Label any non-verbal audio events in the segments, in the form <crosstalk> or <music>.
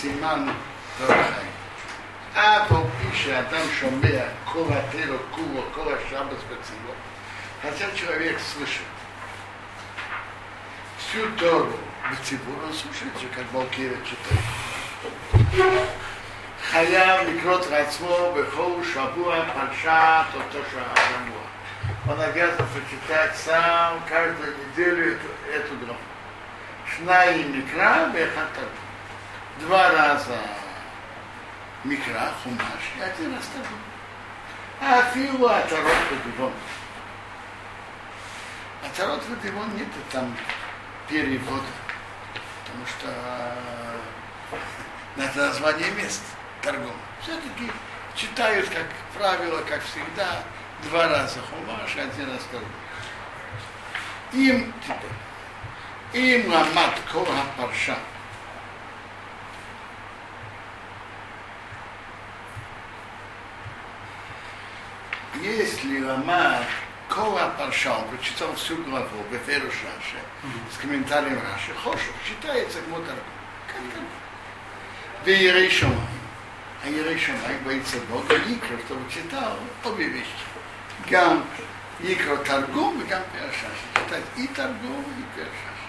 סימן דרכי. אף על פי שאדם שומע כל הטרו כולו, כל השבס בצילו, хотя человек слышит всю Тору בציבור, он слушает что как Балкирия читает. חייב לקרות לעצמו בכל שבוע פרשת אותו שבוע. Он обязан прочитать сам каждую неделю эту, эту графу. Шна и микра, бехатарбу два раза микро, хумаш, и один раз табу. А фила Атарот Вадивон. Атарот Вадивон нет там перевода, потому что это название мест торговых. Все-таки читают, как правило, как всегда, два раза хумаш, и один раз торгов. Им, типа, им Амат Коа Парша. Если Рама Кола Парша, он прочитал всю главу Беферу Шаши, с комментарием Раши, Хошу, читается Гмотар. Ерей Шамай. А Ерей Шамай боится Бога, Икра, чтобы читал обе вещи. Гам Икра Таргум и Гам Першаши. Читать и Таргум, и Першаши.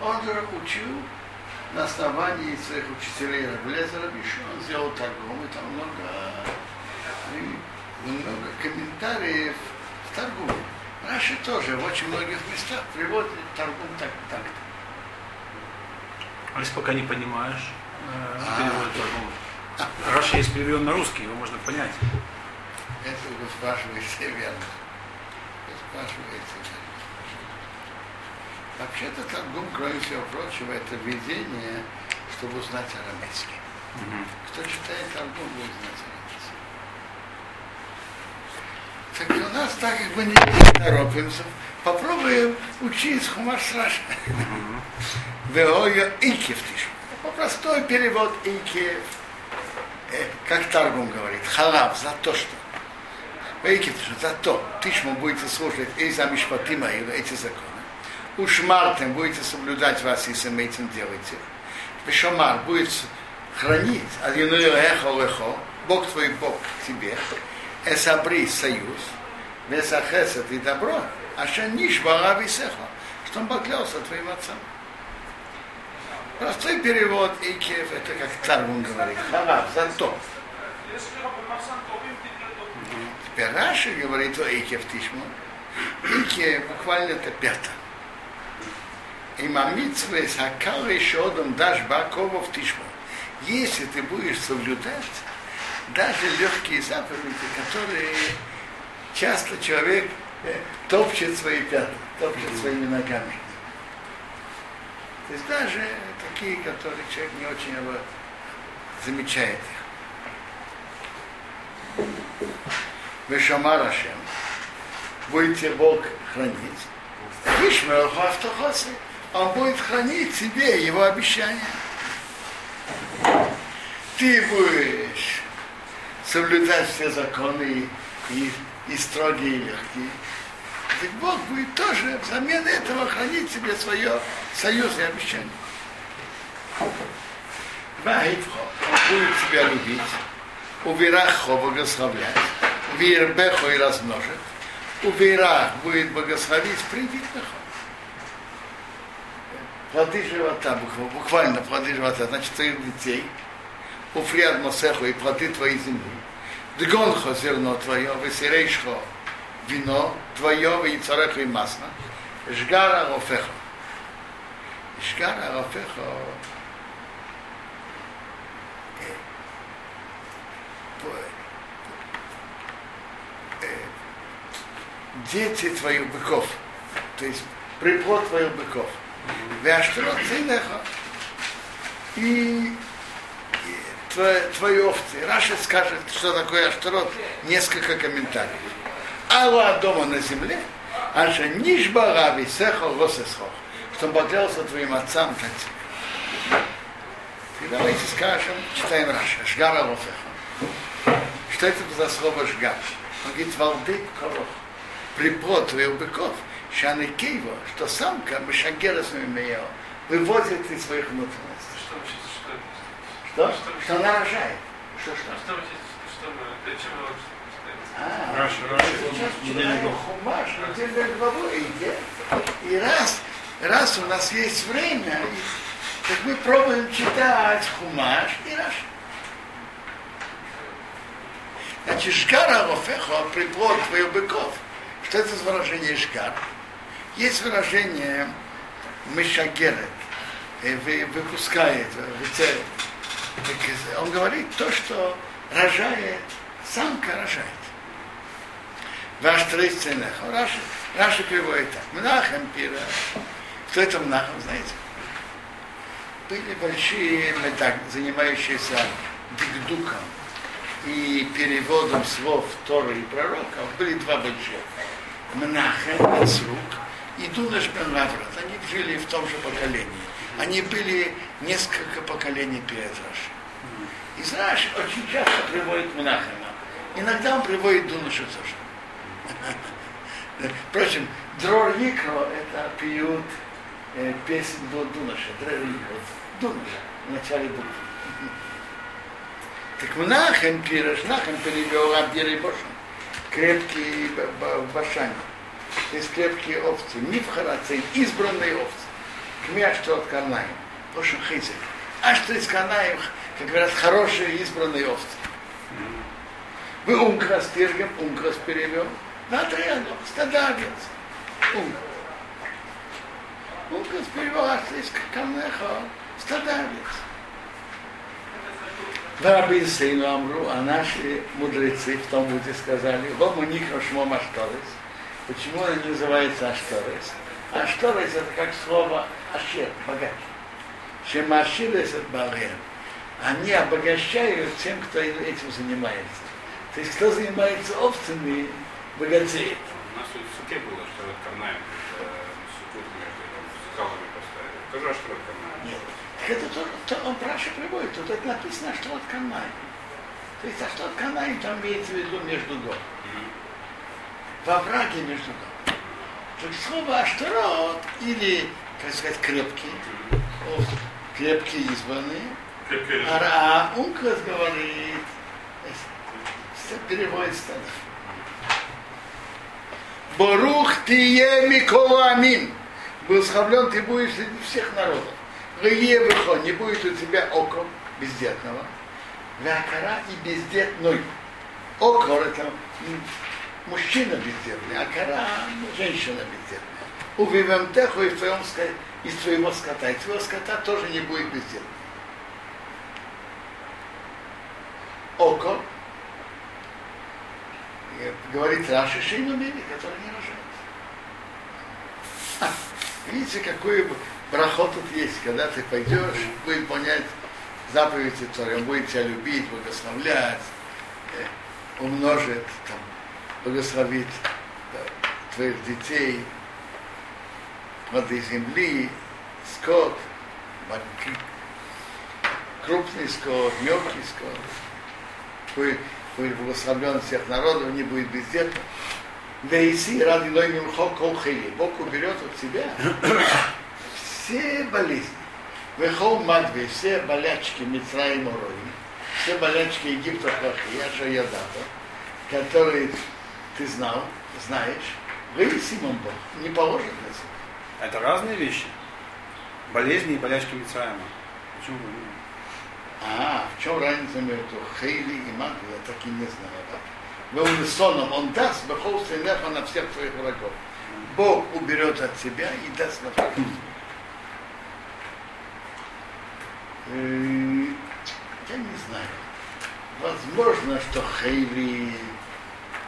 Он же учил на основании своих учителей Раблеза Рабишу, он сделал торгом, и там много, и много комментариев в торгуме. Раши тоже в очень многих местах приводит торгум так так А если пока не понимаешь, перевод торгума? Раши есть переведен на русский, его можно понять. Это вы спрашиваете верно. Вы спрашиваете. Вообще-то Таргум, кроме всего прочего, это введение, чтобы узнать арамейский. Мгм. Кто читает Таргум, будет знать арамейский. Так у нас так как бы не торопимся, попробуем учить Хумаш Сраша. Веоя Икев тишу. Простой перевод Икев, э, как Таргум говорит, халав, за то, что. Икев за то, тишму будете слушать эти мишпатима, эти законы. Ушмартем будете соблюдать вас, если мы этим делаете. Пешомар будет хранить один эхо лехо, Бог твой Бог тебе, эсабри союз, весахесет и добро, а шаниш барави сехо, что он поклялся твоим отцам. Простой перевод Икев, это как Таргун говорит, халав, за то. Теперь Раши говорит о Икев Тишму. Икев буквально это пятое. Им амитсве сакаве шодом дашь баковов тишму. Если ты будешь соблюдать даже легкие заповеди, которые часто человек э, топчет свои пятки, топчет своими ногами. То есть даже такие, которые человек не очень замечает их. Вешамарашем. Будете Бог хранить. Ишмелху автохосы он будет хранить себе его обещания. Ты будешь соблюдать все законы и, и строгие, и легкие. Так Бог будет тоже взамен этого хранить себе свое союз и обещание. Ваивхо, он будет тебя любить, уверахо благословлять, вирбехо и размножить, уверах будет благословить привитных плоды живота, буквально плоды живота, значит, твоих детей, уфриад мосеху и плоды твоей земли, дгонхо зерно твое, весерейшхо вино твое, и цареху и масло, жгара рофехо. Жгара рофехо. Дети твоих быков, то есть приплод твоих быков. ועשתרות צאנך. И твои, овцы. Раши скажет, что такое עשתרות, несколько комментариев. על האדמה, на земле, אשר נשבע לאבותיך לתת לך, что он поклялся твоим отцам как тебе. И давайте скажем, читаем Раши, שגר אלפיך. Что это за слово шгар? Он говорит, валды коров, приплод твоих быков – Шаны Кейва, что самка Мишагера с ними выводит из своих внутренностей. Что вообще, что это? Что? Что- Что она рожает. Что, что? А что мы, для чего? А, сейчас читаем. Хумаш, идет. И раз, раз у нас есть время, и- так мы пробуем читать Хумаш и Раши. Значит, шкара лофехо, приплод твоих быков. Что это за выражение шкар? Есть выражение мешагерет, э, вы- выпускает, э, выцеливает. Так, э, Он говорит то, что рожает, самка рожает. Ваш трейсценах. Раши, Раши приводит так. Мнахем пира. Кто это Мнахем, знаете? Были большие медак, занимающиеся дикдуком и переводом слов Торы и пророков. Были два больших. Мнахем, Ацрук и Дунаш бен Лаврат. Они жили в том же поколении. Они были несколько поколений перед Раши. И знаешь, очень часто приводит Мнахема. Иногда он приводит Дунаша тоже. Впрочем, Дрор Никро это пьют э, песнь до Дунаша. Дрор Никро. Дунаша в начале буквы. Так Мнахем пирож, Мнахем перевел Абдирей Бошин. Крепкие б- есть крепкие овцы. Мифхарацин, избранные овцы. Кмя что от Карнаем. Бошин Хейзек. А что из Карнаем, как говорят, хорошие избранные овцы. Вы ункрас тиргем, ункрас перевел. На триану, стада овец. Унк. Ункрас перевел, а что из Карнеха, стада овец. Раби Сейну Амру, а наши мудрецы в Талмуде сказали, вот у них Шмом Ашторес. Почему он называется Ашторес? Ашторес это как слово Ашер, богач. Чем Аширес это Балер. Они обогащают тем, кто этим занимается. То есть кто занимается овцами, богатеет. У нас тут в суке было, что вот Карнаем, сукут между скалами поставили. Тоже что Карнаем. Нет. Так это то, то он Раша приводит, тут это написано, что от Канай. То есть, а что от Канай, там имеется в виду между дом. Во враге между дом. То есть слово Аштарот, или, как сказать, крепкий, крепкие избранные, а, а Ункас говорит, переводит стада. Борух тие миколамин. Благословлен ты будешь среди всех народов. Лые не будет у тебя око бездетного. Вякара и бездетной. Окор это мужчина бездетный, а кара женщина бездетная. Увивем теху и твоем из твоего скота. И твоего скота тоже не будет бездетным. Око, говорит Раши Шейну Мири, который не рожает. Видите, какой брахот тут есть, когда ты пойдешь, будет понять заповеди Торы, он будет тебя любить, благословлять, э, умножит, там, благословит да, твоих детей, плоды земли, скот, крупный скот, мелкий скот будет, будет благословлен всех народов, не будет бездетным. Да иси ради лойним колхели. Бог уберет от себя все болезни. Вехол мадве, все болячки Мицра и Морои, все болячки Египта плохие, Ашаядата, которые ты знал, знаешь, вы Симон Бог, не положит на себя. Это разные вещи. Болезни и болячки Мицраема. Почему? А, в чем разница между Хейли и Магли, я так и не знаю. Да? Веунисоном он даст Бехол Сейнеха на всех своих врагов. Бог уберет от себя и даст на врагов. Э, Я не знаю. Возможно, что Хейли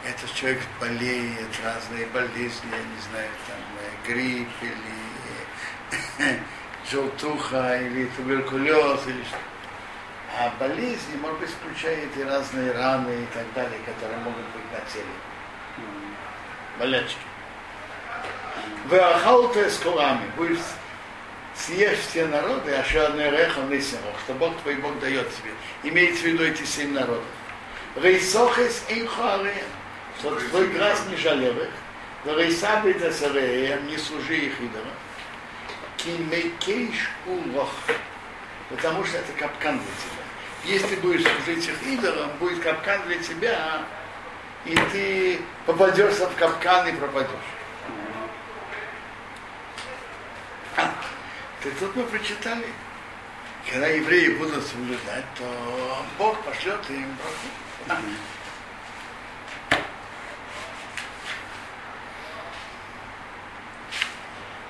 этот человек болеет, разные болезни, я не знаю, там э, грипп или э, <coughs> желтуха, или туберкулез, или что. А болезни, может быть, включает и разные раны и так далее, которые могут быть на теле. Болячки. Веахалта с кулами. Будешь съешь все народы, а еще одно несемох, что Бог твой Бог дает тебе. Имеется в виду эти семь народов. Рейсохес эйхуалеем, что твой глаз не жалел их. Рейсабит эсареем, не служи их идолам. кимекейш улох. Потому что это капкан для тебя. Если будешь служить их идолам, будет капкан для тебя, и ты попадешься в капкан и пропадешь. А, ты тут мы прочитали, когда евреи будут соблюдать, то Бог пошлет им браху.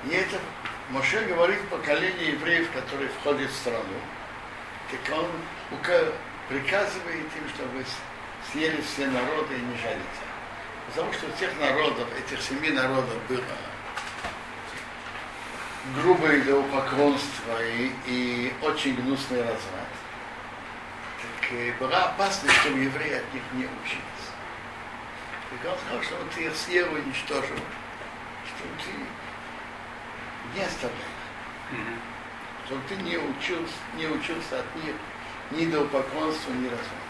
И это Моше говорит поколению евреев, которые входят в страну. Так он приказывает им, чтобы съели все народы и не жалиться. Потому что у тех народов, этих семи народов было грубое идолопоклонство и, и очень гнусный разврат. Так и была опасность, чтобы евреи от них не учились. Так он сказал, что ты их съел и уничтожил, что ты не оставляй их. Чтобы ты не учился, не учился от них ни до поклонства, ни разврата.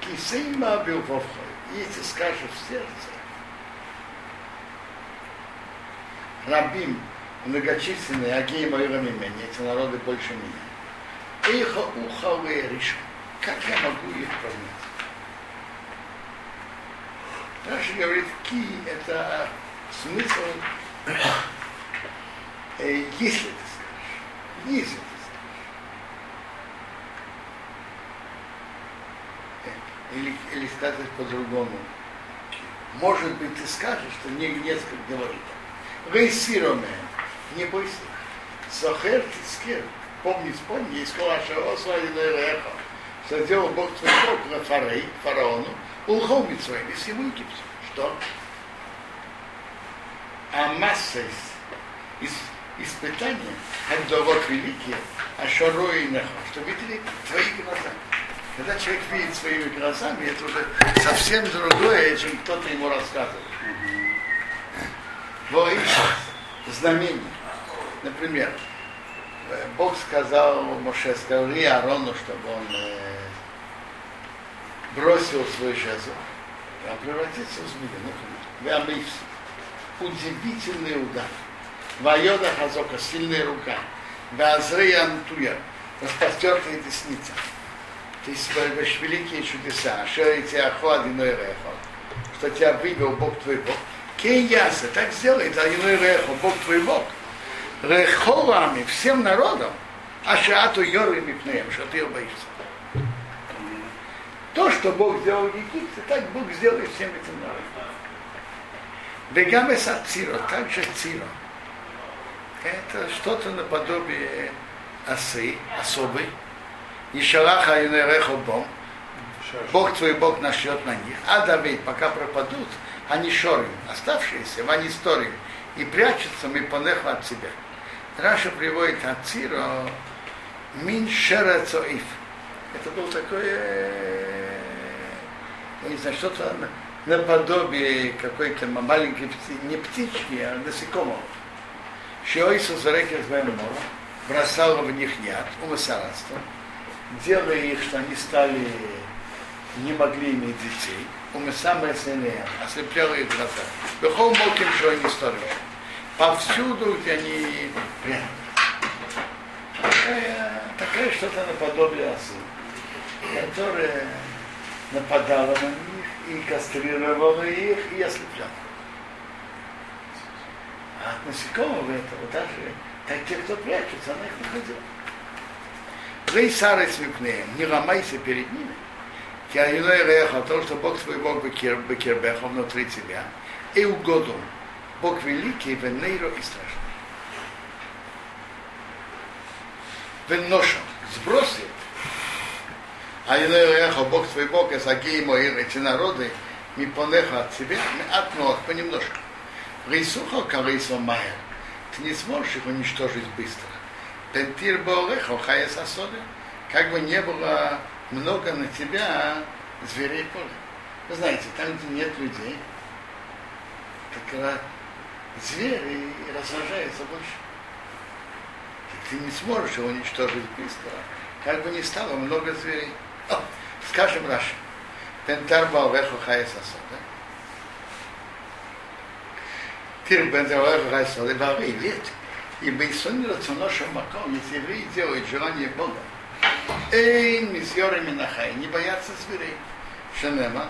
Кисейма Билвовхой, если скажешь в сердце, рабим многочисленные, агеи моирами меня, эти народы больше меня. Эхо ухо решу. Как я могу их прогнать? Раша говорит, ки это смысл, если ты скажешь, если ты скажешь. Или, или сказать по-другому. Может быть, ты скажешь, что мне несколько говорит. Рейсироме, не бойся. Сахер тискер, помни, вспомни, из Калаша Освайдина что сделал Бог твой на фарей, фараону, улхол своим, и всему. Что? А масса из, из испытания, Хагдовот великие, а шаро и нахо, что видели твои глаза. Когда человек видит своими глазами, это уже совсем другое, чем кто-то ему рассказывает. Воишь, знамение. Например, Бог сказал, Моше сказал и Аарону, чтобы он э, бросил свой жезл, и он превратится в змею. Например, удивительный удар. Вайода Хазока, сильная рука. Вазрея Антуя, распростертая десница. То есть великие чудеса. Шерите Ахо, Адиной Рехо. Что тебя вывел Бог твой Бог. Кей яса, так сделает Адиной Рехо, Бог твой Бог. Рехолами, всем народом, а шаату йоры мипнеем, что ты боишься. То, что Бог сделал в Египте, так Бог сделает всем этим народам. Вегам эса циро, также циро. Это что-то наподобие осы, особый. И шалаха юнерехо бом. Бог твой Бог нашлет на них. А Давид, пока пропадут, они шорим, оставшиеся в анистории, и прячутся мы понеху от себя. Раша приводит от Циро мин шера цоиф. Это был такой, я не знаю, что-то наподобие какой-то маленькой пти, не птички, а насекомого. Шиойсу зарек из мора, бросал в них яд, умысарадство, делая их, что они стали, не могли иметь детей, умысамая сыне, ослеплял их глаза. Бехол моким, что они стали. Повсюду, где они прятались. Такая, такая что-то наподобие осы, которая нападала на них и кастрировала их и ослепляла. А от насекомого этого даже так те, кто прячется, она их находила. Рей сары смипнеем, не ломайся перед ними. Киаиной реха, то, что Бог твой Бог бекербеха внутри тебя, и угоду. Бог великий, венейро и страшный. Венношам, сбросит. А реха, Бог твой Бог, из Агеи мои, эти народы, не понеха от себя, от ног, понемножку. Рейсуха карейсо майер. Ты не сможешь их уничтожить быстро. Пентир Боореха, Хая Сасода. Как бы не было много на тебя зверей поля. Вы знаете, там, где нет людей, так звери размножаются больше. Ты не сможешь его уничтожить быстро. Как бы ни стало много зверей. Скажем Раша. Пентар Балвеху Хая Сасода. Тир бен Завар Райсал и Бавы, ведь и Бейсон Рационошем Маком, если евреи делают желание Бога, Эйн мисьоры Минахай, не боятся зверей. Шенема,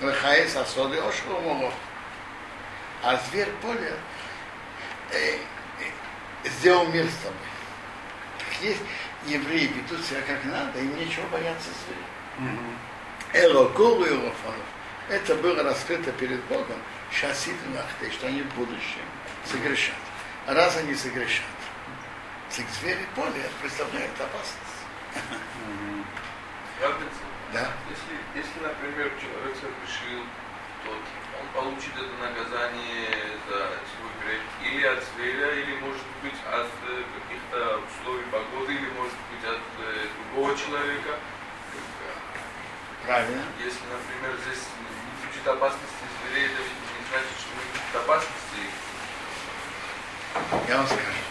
Лехай сосоды Ошху А зверь поля э, э, сделал мир с тобой. Есть евреи ведут себя как надо, им нечего бояться зверей. Элокуру и Рофанов. Это было раскрыто перед Богом, шасид нахты, что они в будущем согрешат. А раз они согрешат, так звери поля представляют опасность. Да. если, если, например, человек совершил, то он получит это наказание за свой грех или от зверя, или может быть от э, каких-то условий погоды, или может быть от э, другого человека. Правильно. Если, например, здесь не звучит опасности зверей, это ведь не значит, что не будет опасности. Я вам скажу.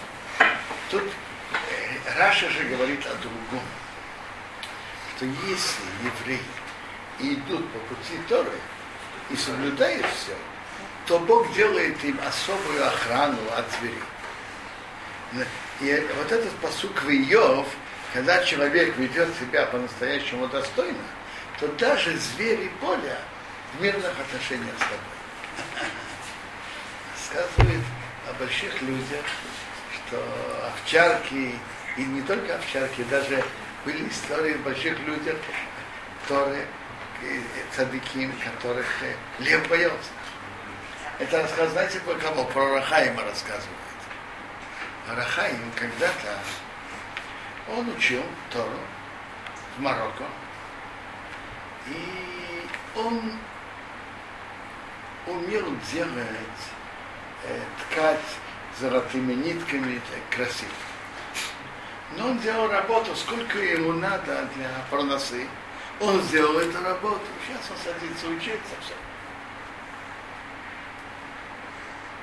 Тут э, Раша же говорит о другом. Что если евреи идут по пути Торы и соблюдают все, то Бог делает им особую охрану от зверей. И вот этот посук в Иов, когда человек ведет себя по-настоящему достойно, то даже звери поля в мирных отношениях с тобой. <laughs> Сказывает о больших людях, что овчарки, и не только овчарки, даже были истории больших людях, которые цадыким, которых э, лев боялся. Это рассказ, знаете, про кого? Про Рахаима рассказывает. Рахаим когда-то он учил Тору в Марокко, и он умел делать э, ткать золотыми нитками так, красиво. Но он делал работу, сколько ему надо для проносы. Он сделал эту работу. Сейчас он садится учиться. Все.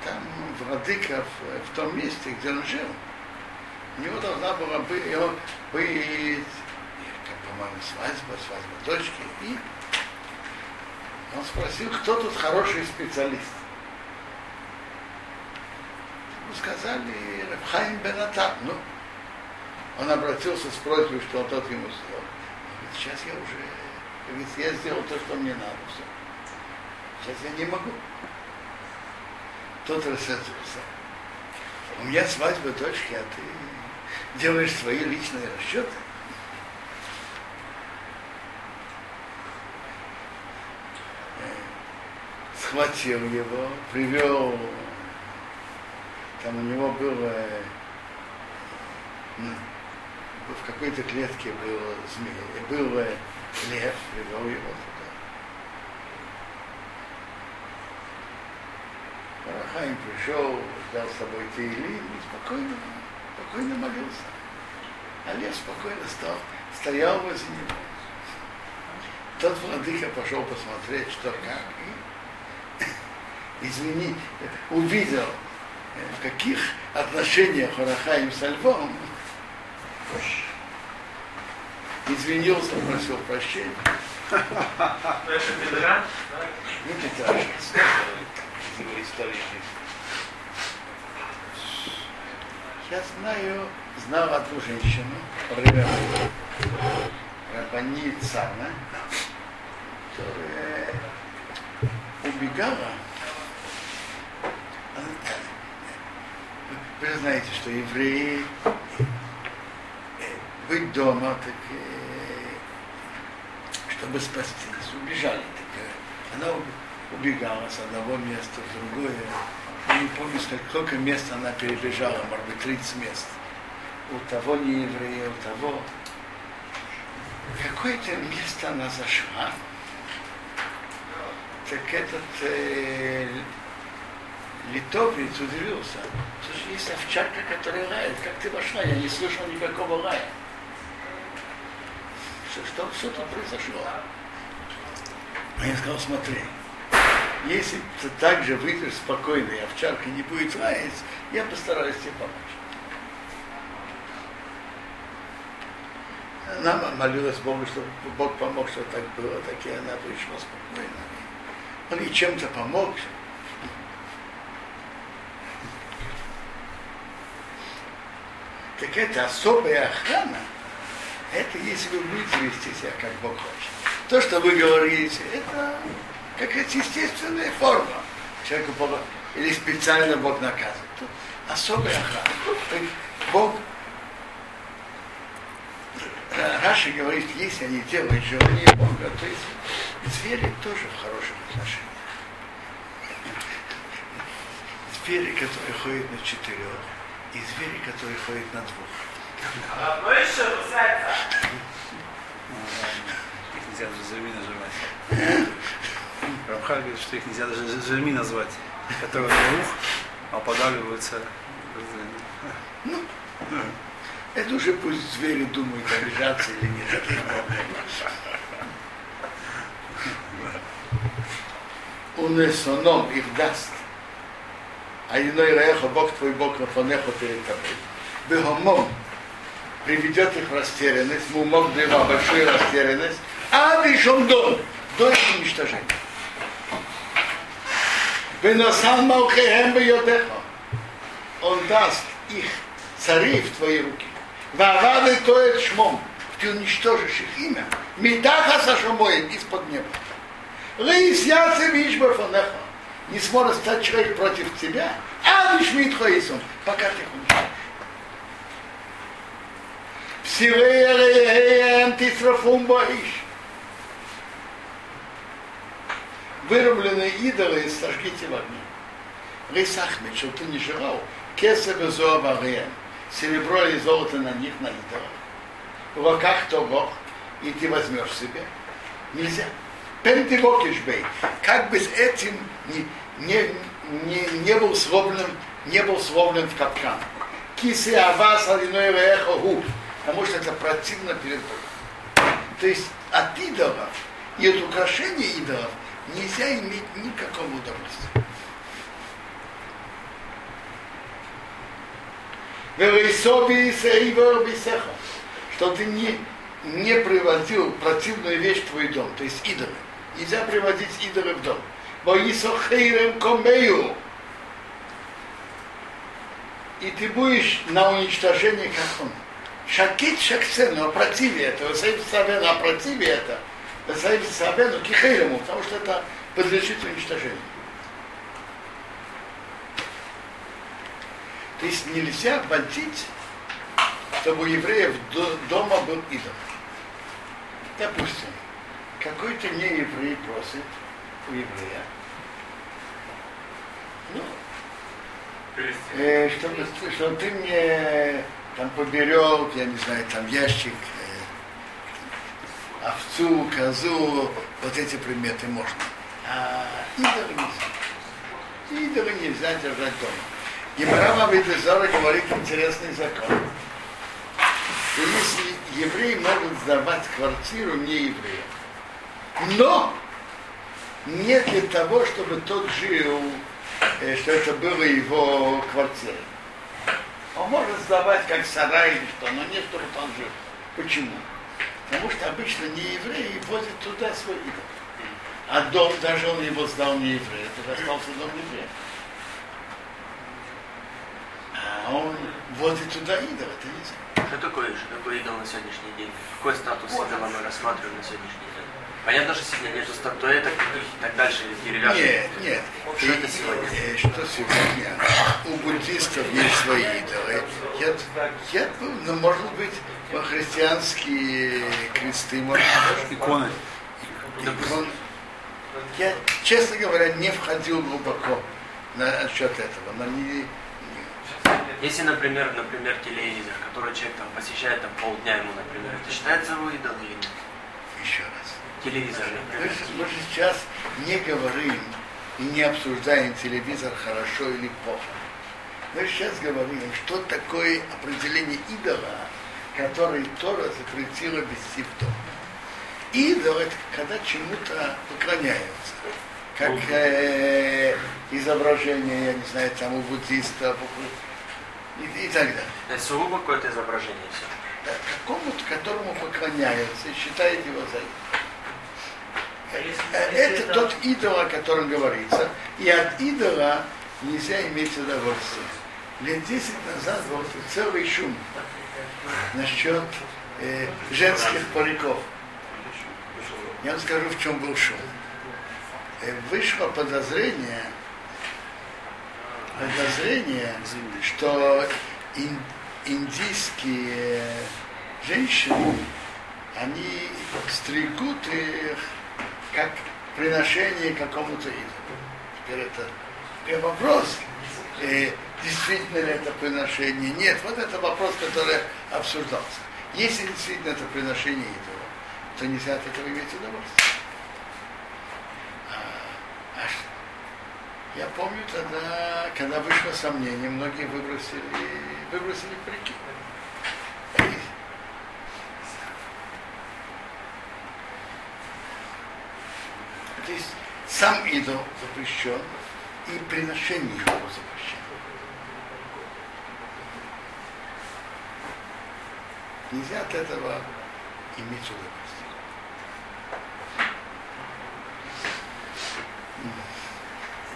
Там в, в том месте, где он жил, у него должна была быть, его, быть по-моему, свадьба, свадьба дочки. И он спросил, кто тут хороший специалист. Ему сказали, Рабхайм Бенатан. Ну, он обратился с просьбой, что тот ему сделал. Говорит, сейчас я уже, говорит, я сделал то, что мне надо. Все. Сейчас я не могу. Тот рассердился. У меня свадьба дочки, а ты делаешь свои личные расчеты. Схватил его, привел, там у него было в какой-то клетке был змей, был лев, привел его туда. Парахаим пришел, взял с собой Тейлин и спокойно, спокойно молился. А лев спокойно стал, стоял возле него. Тот владыка пошел посмотреть, что как, и, <laughs> извини, увидел, в каких отношениях Харахаим со львом, извинился, просил прощения. <laughs> Это Медраж? Ну, это исторически. Я знаю, знал одну женщину Рабани Цана, которая убегала. Вы знаете, что евреи быть дома, так, чтобы спастись, убежали. Так, она убегала с одного места в другое. Я не помню, сколько мест она перебежала, может быть, 30 мест. У того не еврея, у того. Какое-то место она зашла. Так этот э, литовец удивился. Слушай, есть овчарка, которая лает. Как ты вошла? Я не слышал никакого лая. Что, что, что тут произошло? А я сказал, смотри, если ты также выйдешь спокойно, и овчарка не будет лаять, я постараюсь тебе помочь. Она молилась Богу, чтобы Бог помог, чтобы так было, так и она пришла спокойно. Он ей чем-то помог. Так это особая охрана. Это если вы будете вести себя, как Бог хочет. То, что вы говорите, это какая-то естественная форма. Человеку Бог, или специально Бог наказывает. Тут особая охрана. Так Бог Раша говорит, если они делают желание Бога, то есть звери тоже в хорошем отношении. Звери, которые ходят на четырех, и звери, которые ходят на двух. Нельзя даже зерми называть. Рамхаль говорит, что их нельзя даже зерми назвать, которые на ух, а подавливаются. Это уже пусть звери думают, обижаться или нет. Это их проблема. Их даст. А иной реха, Бог твой Бог на фонеху перед тобой. Бегомом приведет их в растерянность, мумом дыва, большую растерянность, а дышом дом, до их уничтожения. Бенасан Малхехем Бьодеха. Он даст их царей в твои руки. Вавады тоет шмом. Ты уничтожишь их имя. Митаха сашамоем из-под неба. Лейс яцы вишба фанеха. Не сможет стать человек против тебя. А вишмит хоисом. Пока ты их уничтожишь. Псилея тисрафум боишь. Вырубленные идолы сожгите в огне. Рейсахмет, чтобы ты не жрал, кесабе зоаварея, серебро и золото на них, на идолах. В руках того, и ты возьмешь себе. Нельзя. Пентивокишбей. Как бы с этим не, не, не, не был словлен, не был словлен в капкан. Кисы авас алиной реха губ. Потому что это противно перед Богом. То есть от идолов и от украшения идолов нельзя иметь никакого удовольствия. Что ты не, не приводил противную вещь в твой дом, то есть идолы. Нельзя приводить идолы в дом. И ты будешь на уничтожение, как он. Шакит шаксен, но противе этого, Саиб Сабен, а противе это, Саиб Сабену кихейрему, потому что это подлежит уничтожению. То есть нельзя вводить, чтобы у евреев дома был идол. Допустим, какой-то нееврей просит у еврея, ну, э, чтобы, чтобы ты мне там поберег, я не знаю, там ящик, овцу, козу, вот эти предметы можно. А идолы нельзя. Идолы нельзя держать дома. И Брама Бедезора говорит интересный закон. Что если евреи могут сдавать квартиру не евреям, но не для того, чтобы тот жил, э, что это было его квартира. Он может сдавать как сарай или что, но не чтобы он жил. Почему? Потому что обычно не евреи возят туда свой идол. А дом, даже он его сдал не еврею, это остался дом еврея. А он возит туда идол, это нельзя. Что такое, что такое идол на сегодняшний день? Какой статус идола мы рассматриваем на сегодняшний день? Понятно, что сегодня нету статуэток и так дальше, деревянных. Нет, нет. Что это сегодня? Э, Что сегодня? У буддистов есть свои идолы. Я, я, ну, может быть, во христианские кресты, может быть, Иконы. икон. Я, честно говоря, не входил глубоко на счет этого. Но не, Если, например, например, телевизор, который человек там посещает там полдня ему, например, это считается его идол или нет? еще раз. Телевизор, Мы мы же сейчас не говорим и не обсуждаем телевизор хорошо или плохо. Мы сейчас говорим, что такое определение идола, который Тора запретила в дом. Идол это когда чему-то поклоняются. Как э, изображение, я не знаю, там у буддистов и, и так далее. Это сугубо какое-то изображение все. Да, какому-то, которому поклоняются и считают его за идола. Это тот идол, о котором говорится. И от идола нельзя иметь удовольствие. лет 10 назад был целый шум насчет э, женских париков. Я вам скажу, в чем был шум. Э, вышло подозрение, подозрение, что ин- индийские женщины, они стригут их как приношение какому-то идолу. Теперь это теперь вопрос, э, действительно ли это приношение. Нет, вот это вопрос, который обсуждался. Если действительно это приношение идола, то нельзя от этого иметь удовольствие. А, а я помню тогда, когда вышло сомнение, многие выбросили, выбросили парики. И То есть сам идол запрещен, и приношение его запрещено. Нельзя от этого иметь удовольствие.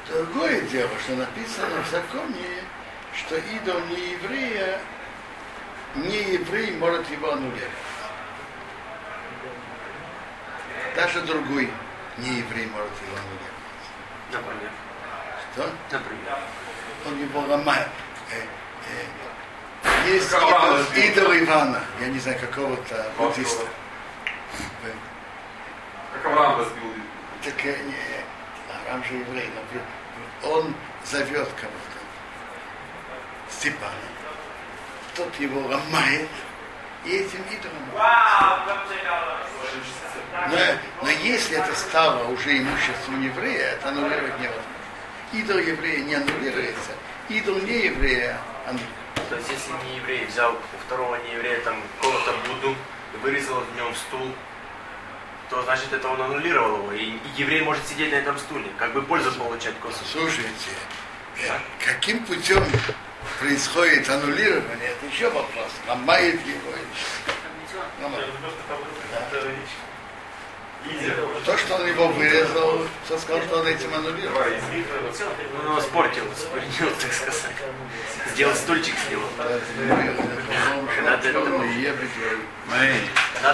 Другое дело, что написано в законе, что идол не еврея, не еврей может его аннулировать. Даже другой не еврей может его аннулировать. Например. Что? Например. Он его ломает. Э, э, Есть идол, идол Ивана, я не знаю, какого-то буддиста. Как Авраам разбил Так э, не, Авраам же еврей, но он зовет кого-то, Степана. Тот его ломает, и этим идолом. Но, но если это стало уже имуществом еврея, это аннулировать невозможно. Идол еврея не аннулируется, идол не еврея аннулируется. То есть, если не еврей взял у второго не еврея там какого-то Будду и вырезал в нем стул, то значит это он аннулировал его. И, и еврей может сидеть на этом стуле, как бы пользу получать косвенно. Слушайте, э, каким путем происходит аннулирование, это еще вопрос. Ломает его. ломает. То, что он его вырезал, кто сказал, что он этим аннулировал. Ну, его спортил, спортил, так сказать. Сделал стульчик с него. Когда-то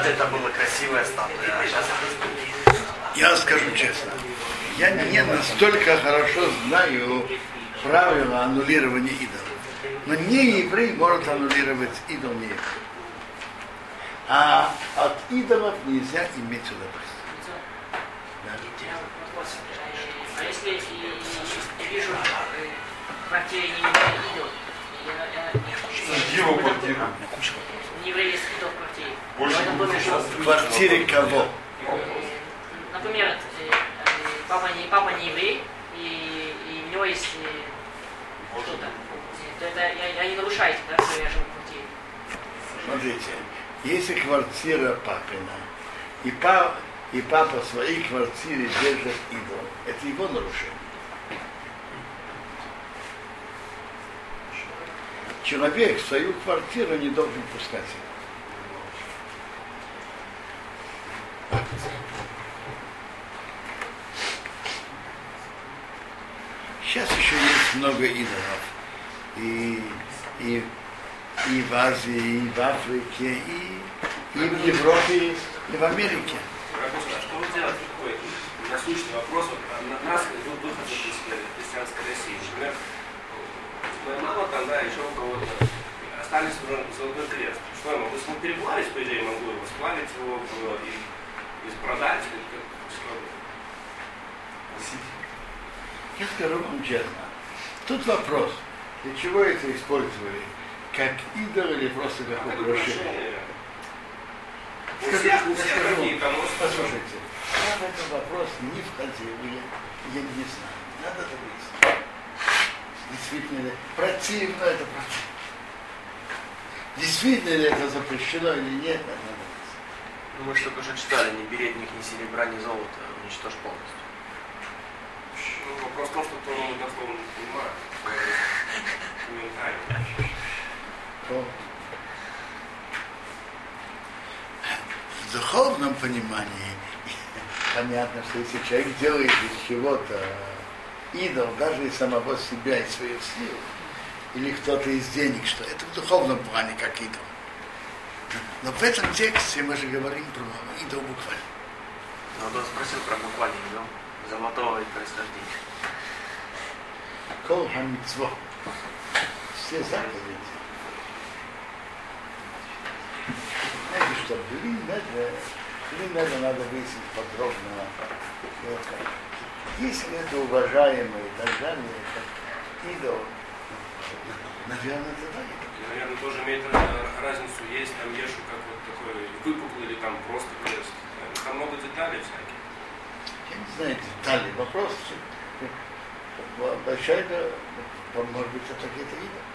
это была красивая статуя, а сейчас это. Я скажу честно, я не настолько хорошо знаю правила аннулирования идолов. Но не еврей может аннулировать идол не еврей. А от идолов нельзя иметь удовольствие. Да. Если и, вижу в квартире не Его квартиру. не еврей есть идол в квартире. Больше в квартире кого? Например, э, э, папа не, папа не еврей, и, и у него есть э, что-то. То это я, я не нарушаю, да, что я живу в квартире. Смотрите, если квартира папина, и, па, и папа в своей квартире держит идол, это его нарушение. Человек в свою квартиру не должен пускать его. Сейчас еще есть много идолов. И, и, и в Азии, и в Африке, и, и в Европе, и в Америке. Рабочий, а что вы делаете такой насущный вопрос? Вот, а на- нас, вот, выходцы из христианской России, например, моя мама там, да, еще у кого-то остались в Золотой Крест. Что я могу? Если мы переплавить, по идее, могу его сплавить его в- и, и продать. или как- что? Я скажу вам честно. Тут вопрос, для чего это использовали? Как идол или просто Как украшение? У всех, у всех какие-то, но Послушайте, я в этот вопрос не входил, я, я не знаю. Надо это выяснить. Действительно ли, противно это противно. Действительно ли это запрещено или нет, это надо выяснить. Ну, мы же только что читали, не бери от них ни серебра, ни золота, уничтожь полностью. Ну, вопрос в том, что то дословно не понимает. Комментарий. В духовном понимании <laughs> понятно, что если человек делает из чего-то идол, даже из самого себя и своих сил, или кто-то из денег, что это в духовном плане как идол. Но в этом тексте мы же говорим про идол буквально. Ну, вот он спросил про буквальный идол золотого происхождения. Кол. Все заповеди. Знаете, что блин, это, блин, это надо выяснить подробно. Если это уважаемый и так далее, как идол, наверное, это да. Наверное, тоже имеет э, разницу, есть там Ешу как вот такой выпуклый или там просто крест. Э, Там много деталей всяких. Я не знаю детали. Вопрос, большая, может быть, это какие-то идол.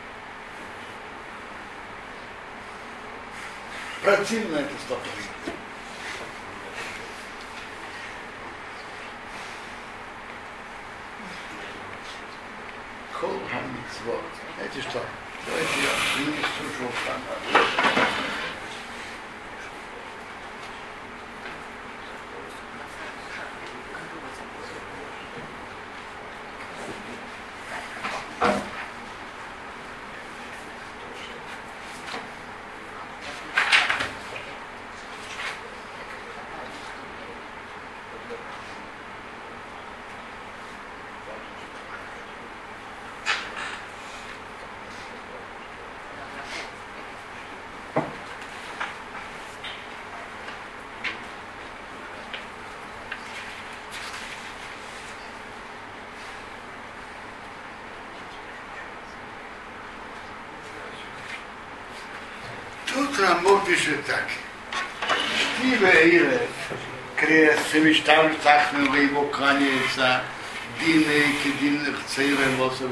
Противно это процентов. Кол хамицвот. Знаете что? Давайте я принесу шелхан. Рамо пишет так. Штива Иле, крест, мечтам тахнула его кланяется, дины, кедин, цейры, лосов,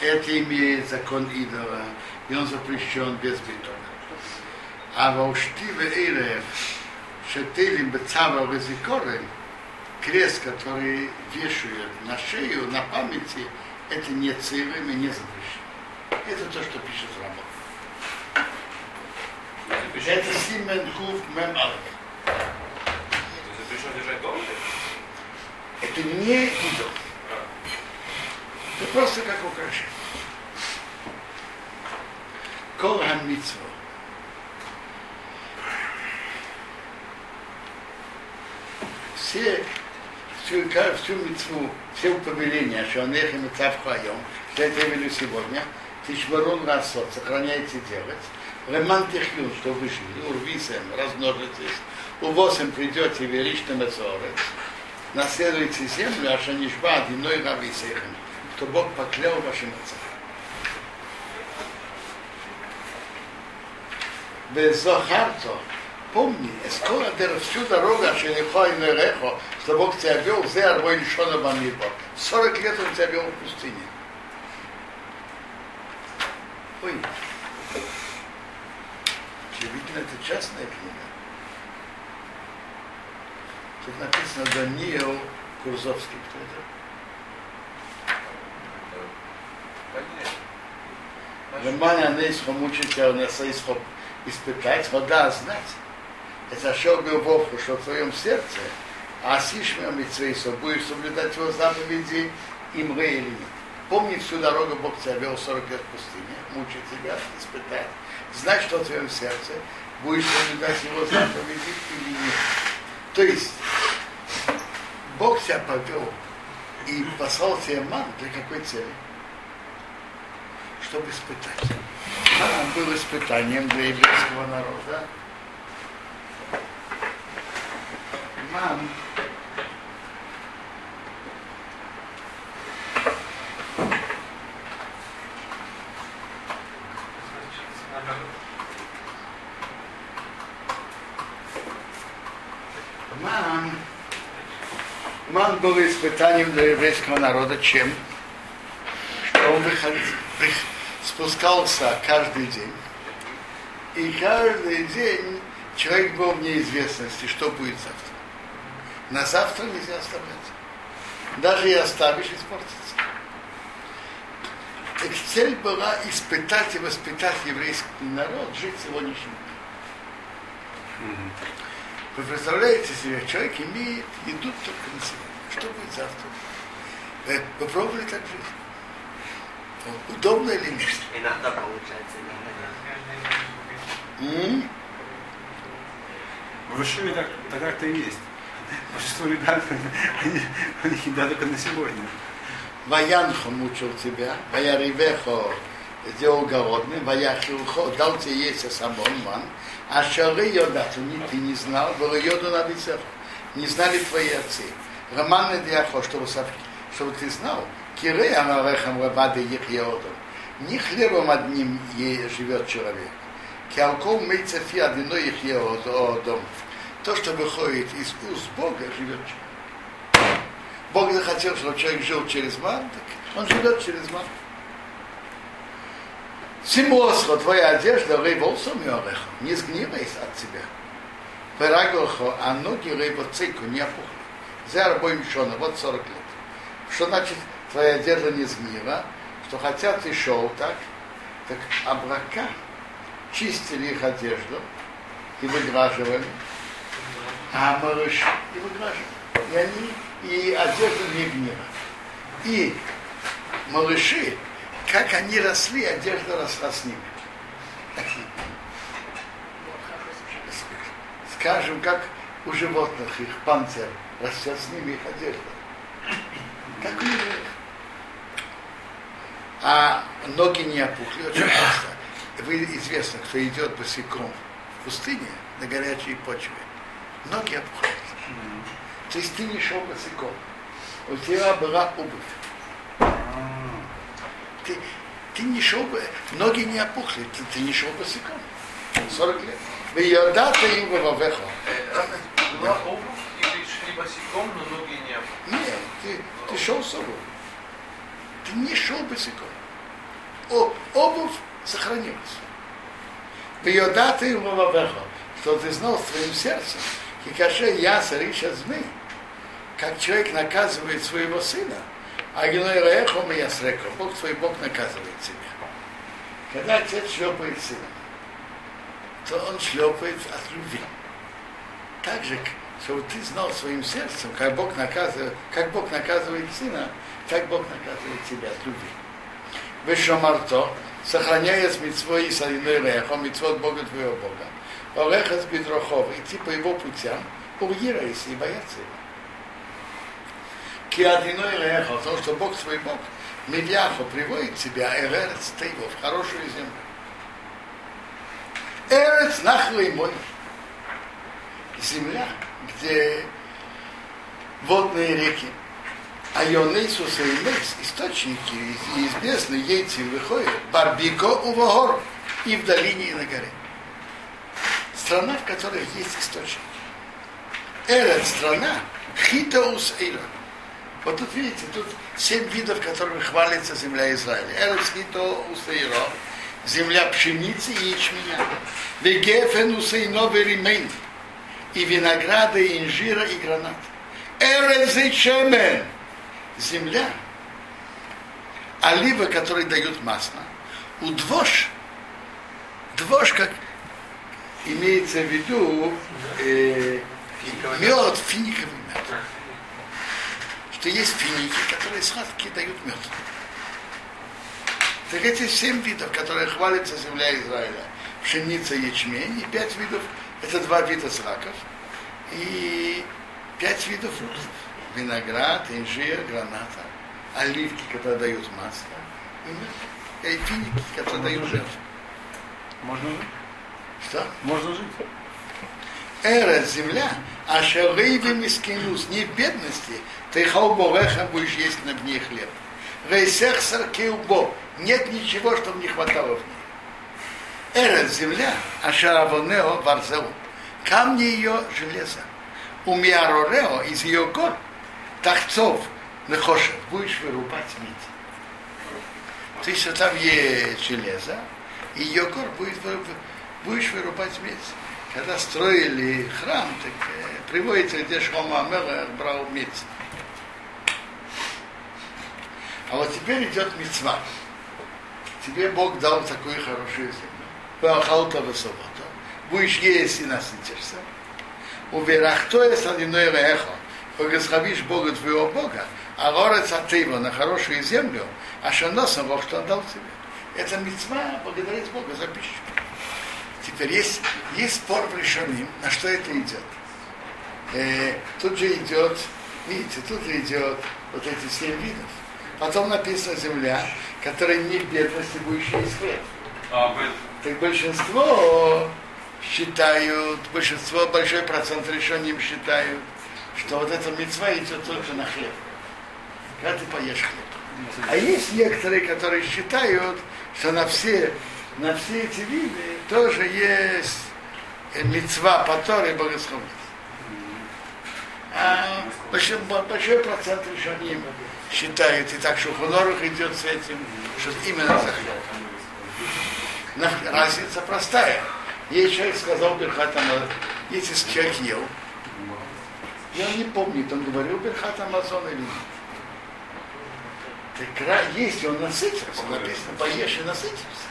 Это имеет закон идола, и он запрещен без битона. А во Штива Иле, шетелим бецава везикорем, крест, который вешают на шею, на памяти, это не цивым и не запрещено. Это то, что пишет Рамо. Это Симен Кув Мем Алеф. Запрещено держать? Это не идол. Это просто как украшение. Кол Митцво. Все, всю, всю митцву, все упоминания, что он их и митцав хайом, что это я сегодня, тишварун расот, сохраняйте делать. Реман техюн, что вы жили, урвисем, размножитесь, увосом придете в величном Эцорец, наследуйте землю, а шанишба, диной рависехем, что Бог поклял вашим отцам. Безохарто, помни, скоро дер всю дорогу, что не хой не рехо, что Бог тебя вел, зе арбой лишона бамирбо. 40 лет он тебя вел в пустыне. Ой, Очевидно, это частная книга. Тут написано Даниил Курзовский. Кто это? Роман Анейсхо мучитель Несейсхо испытать, вода знать. Это шел бы Вовку, что в твоем сердце, а сишмя митцвейсо, будешь соблюдать его заповеди, им или нет. Помни всю дорогу Бог тебя вел 40 лет в пустыне, мучить тебя, испытать. Знать, что в твоем сердце, будешь соблюдать его заповеди или нет. То есть, Бог тебя повел и послал тебе ман для какой цели? Чтобы испытать. Ман был испытанием для еврейского народа. Ман ман был испытанием для еврейского народа чем? Что он выходил, спускался каждый день. И каждый день человек был в неизвестности, что будет завтра. На завтра нельзя оставлять. Даже и оставишь, испортится. Так цель была испытать и воспитать еврейский народ, жить сегодняшним днем. Вы представляете себе, человек имеет еду только на сегодня. Что будет завтра? Э, Вы пробовали так жить? Удобно или нет? Иногда получается, иногда нет. М? В Рушиве так, так как-то и есть. Большинство ребят, они, у них еда только на сегодня. Ваянхо мучил тебя, Ваяривехо сделал голодным, Ваяхилхо дал тебе есть а самон ман, а шары йодату не ты не знал, было йоду на не знали твои отцы. Роман Диахо, чтобы, чтобы ты знал, Кирей Амарехам Рабады их йодом. Не хлебом одним живет человек. Киалков мейцефи одиной их йодом. То, что выходит из уст Бога, живет человек. Бог захотел, чтобы человек жил через ман, так он живет через ман. Симосхо, твоя одежда, рейволсом и орехом, не сгнивайся от тебя. Перагохо, а ноги рейвоцейку не опухли. За рабой мишона, вот 40 лет. Что значит твоя одежда не сгнила? Что хотя ты шел так, так абрака чистили их одежду и выграживали, а малыши и выграживали. И они, и одежда не гнила. И малыши, как они росли, одежда росла с ними. Скажем, как у животных их панцирь ними их одежда. Как у евреев. А ноги не опухли, очень просто. Вы известно, кто идет босиком в пустыне на горячей почве. Ноги опухают. То есть ты не шел босиком. У тебя была обувь. Ты, ты не шел бы, ноги не опухли, ты, ты не шел босиком. 40 лет. Вы ее дата им. Была обувь, босиком, но ноги не опухли. Нет, ты, ты шел с обувью. Ты не шел босиком. О, обувь сохранилась. Даты им вовехо. Что ты знал своим сердцем, и каше я сариша змей, как человек наказывает своего сына, а геной раехом и ясреком, Бог твой Бог наказывает тебя. Когда отец шлепает сына, то он шлепает от любви. Так же, чтобы ты знал своим сердцем, как Бог наказывает, как Бог наказывает сына, так Бог наказывает тебя от любви. Вешомарто, сохраняя митцвой и садиной рехом, митцвот Бога твоего Бога, Ореха с бедрохов, идти по его путям, ургира и бояться его. Киадиной рехо, то, что Бог твой Бог, Мильяхо приводит тебя, Эрец Тейво, в хорошую землю. Эрец нахлый мой. Земля, где водные реки. А Йонейсус и Мейс, источники и из бездны яйцы выходят. Барбико Увагор и в долине и на горе. Страна, в которой есть источники. Эрет страна, Хитоус Эйра. Вот тут видите, тут семь видов, которыми хвалится земля Израиля. Эрет Хитоус Эйра. Земля пшеницы и ячменя. Вегефен Усейно Веримейн. И винограда, и инжира, и гранат. Эрет Зейчемен. Земля, оливы, которые дают масло. У двош, двош, как имеется в виду э, мед, финиковый мед. Что есть финики, которые сладкие дают мед. Так эти семь видов, которые хвалится земля Израиля. Пшеница, ячмень, и пять видов, это два вида злаков, и пять видов фруктов. Виноград, инжир, граната, оливки, которые дают масло, и. И финики, которые дают жертву. Можно жить? Что? Можно жить. Эра земля, а шарейви мискинус, не в бедности, ты хаубореха будешь есть на дне хлеб. Рейсех саркеубо, нет ничего, чтобы не хватало в ней. Эра земля, а шаравонео варзеу, камни ее железо. У Миарорео из ее гор, тахцов, нехошев, будешь вырубать медь. То есть, там есть железо, и ее гор будет, будешь вырубать медь. Когда строили храм, так э, приводится, где Амела брал медь. А вот теперь идет мецва. Тебе Бог дал такую хорошую землю. Высоко. Будешь есть и насытишься. У верахтоя садиной рехо. благословишь Бога твоего Бога, а лорец от его на хорошую землю, а шаносом Бог, что он дал тебе. Это мецва благодарить Бога за пищу. Теперь есть, есть спор в решении, на что это идет. Э, тут же идет, видите, тут же идет вот эти семь видов. Потом написано земля, которая не в бедности, будущая из хлеб. Так большинство считают, большинство, большой процент решением считают, что вот эта мецва идет только на хлеб. Когда ты поешь хлеб. А есть некоторые, которые считают, что на все, на все эти виды тоже есть мецва, которой благословить. А большой, большой процент решений считают, и так что Хунорах идет с этим, что именно за хлеб. Разница простая. Если человек сказал Берхат Амазон, если человек ел, и он не помнит, он говорил Берхат Амазон или нет. Так если он насытился, написано, поешь и насытился.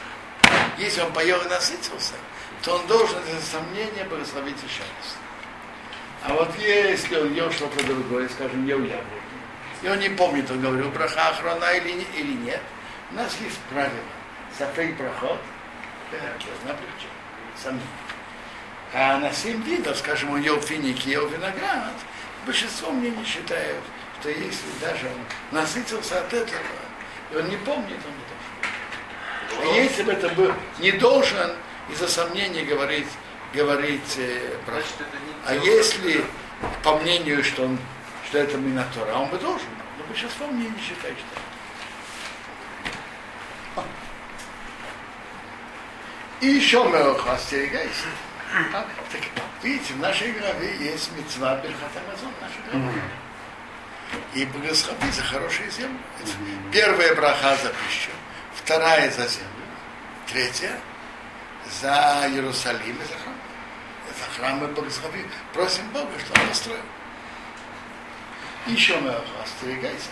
Если он поел и насытился, то он должен за сомнение благословить еще раз. А вот если он ел что-то другое, скажем, ел яблоки, и он не помнит, он говорил браха охрана или, или нет, у нас есть правило. Сафей проход, на облегчение, сомнение. А на семь видов, скажем, он ел финики, ел виноград, большинство мнений считают, что если даже он насытился от этого, и он не помнит, он не должен. А если бы это был не должен, из-за сомнений говорить, говорить э, про- Значит, не А если, по мнению, что, он, что это Минатора, а он бы должен, но большинство мнений считает, что И еще Мелоха остерегайся. Так, видите, в нашей главе есть мецва Берхат Амазон, в нашей главе. И благословить за хорошие земли. Первая браха за пищу, вторая за землю, третья за Иерусалим и за храм. За храм мы благословим. Просим Бога, что он построил. И еще Мелоха остерегайся.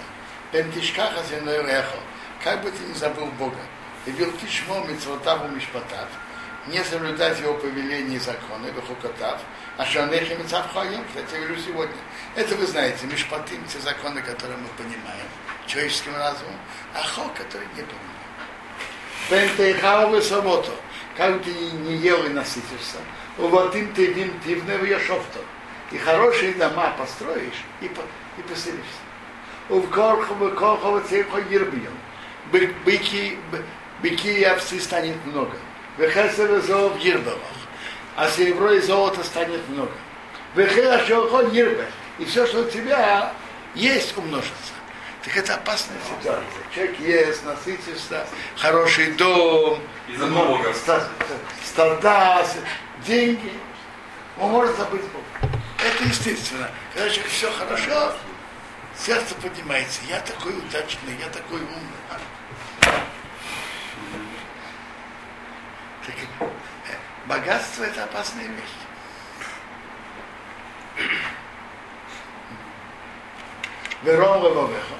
Пентишкаха земной рехо. Как бы ты не забыл Бога, и бил кишмо митцвотаву мишпатав, не соблюдать его повеления и законы, вахукатав, а шанехи митцав хаем, кстати, я говорю сегодня. Это вы знаете, мишпатим, те законы, которые мы понимаем, человеческим разумом, а хо, который не понимаем. Пентейхавы саботу, как ты не ел и насытишься, вот им ты вим пивного яшовто, и хорошие дома построишь и, по, и поселишься. В Корхово, Корхово, Цехо, Ербион. Быки, б- быки и овцы станет много. Вехесер зоо в Ербелах. А серебро и золото станет много. Вехера шелхо Ербе. И все, что у тебя есть, умножится. Так это опасная ситуация. Человек ест, насытится, хороший дом, ста- стада, деньги. Он может забыть Бога. Это естественно. Когда человек все хорошо, сердце поднимается. Я такой удачный, я такой умный. Так, э, богатство это опасная вещь. Вером Левовехо.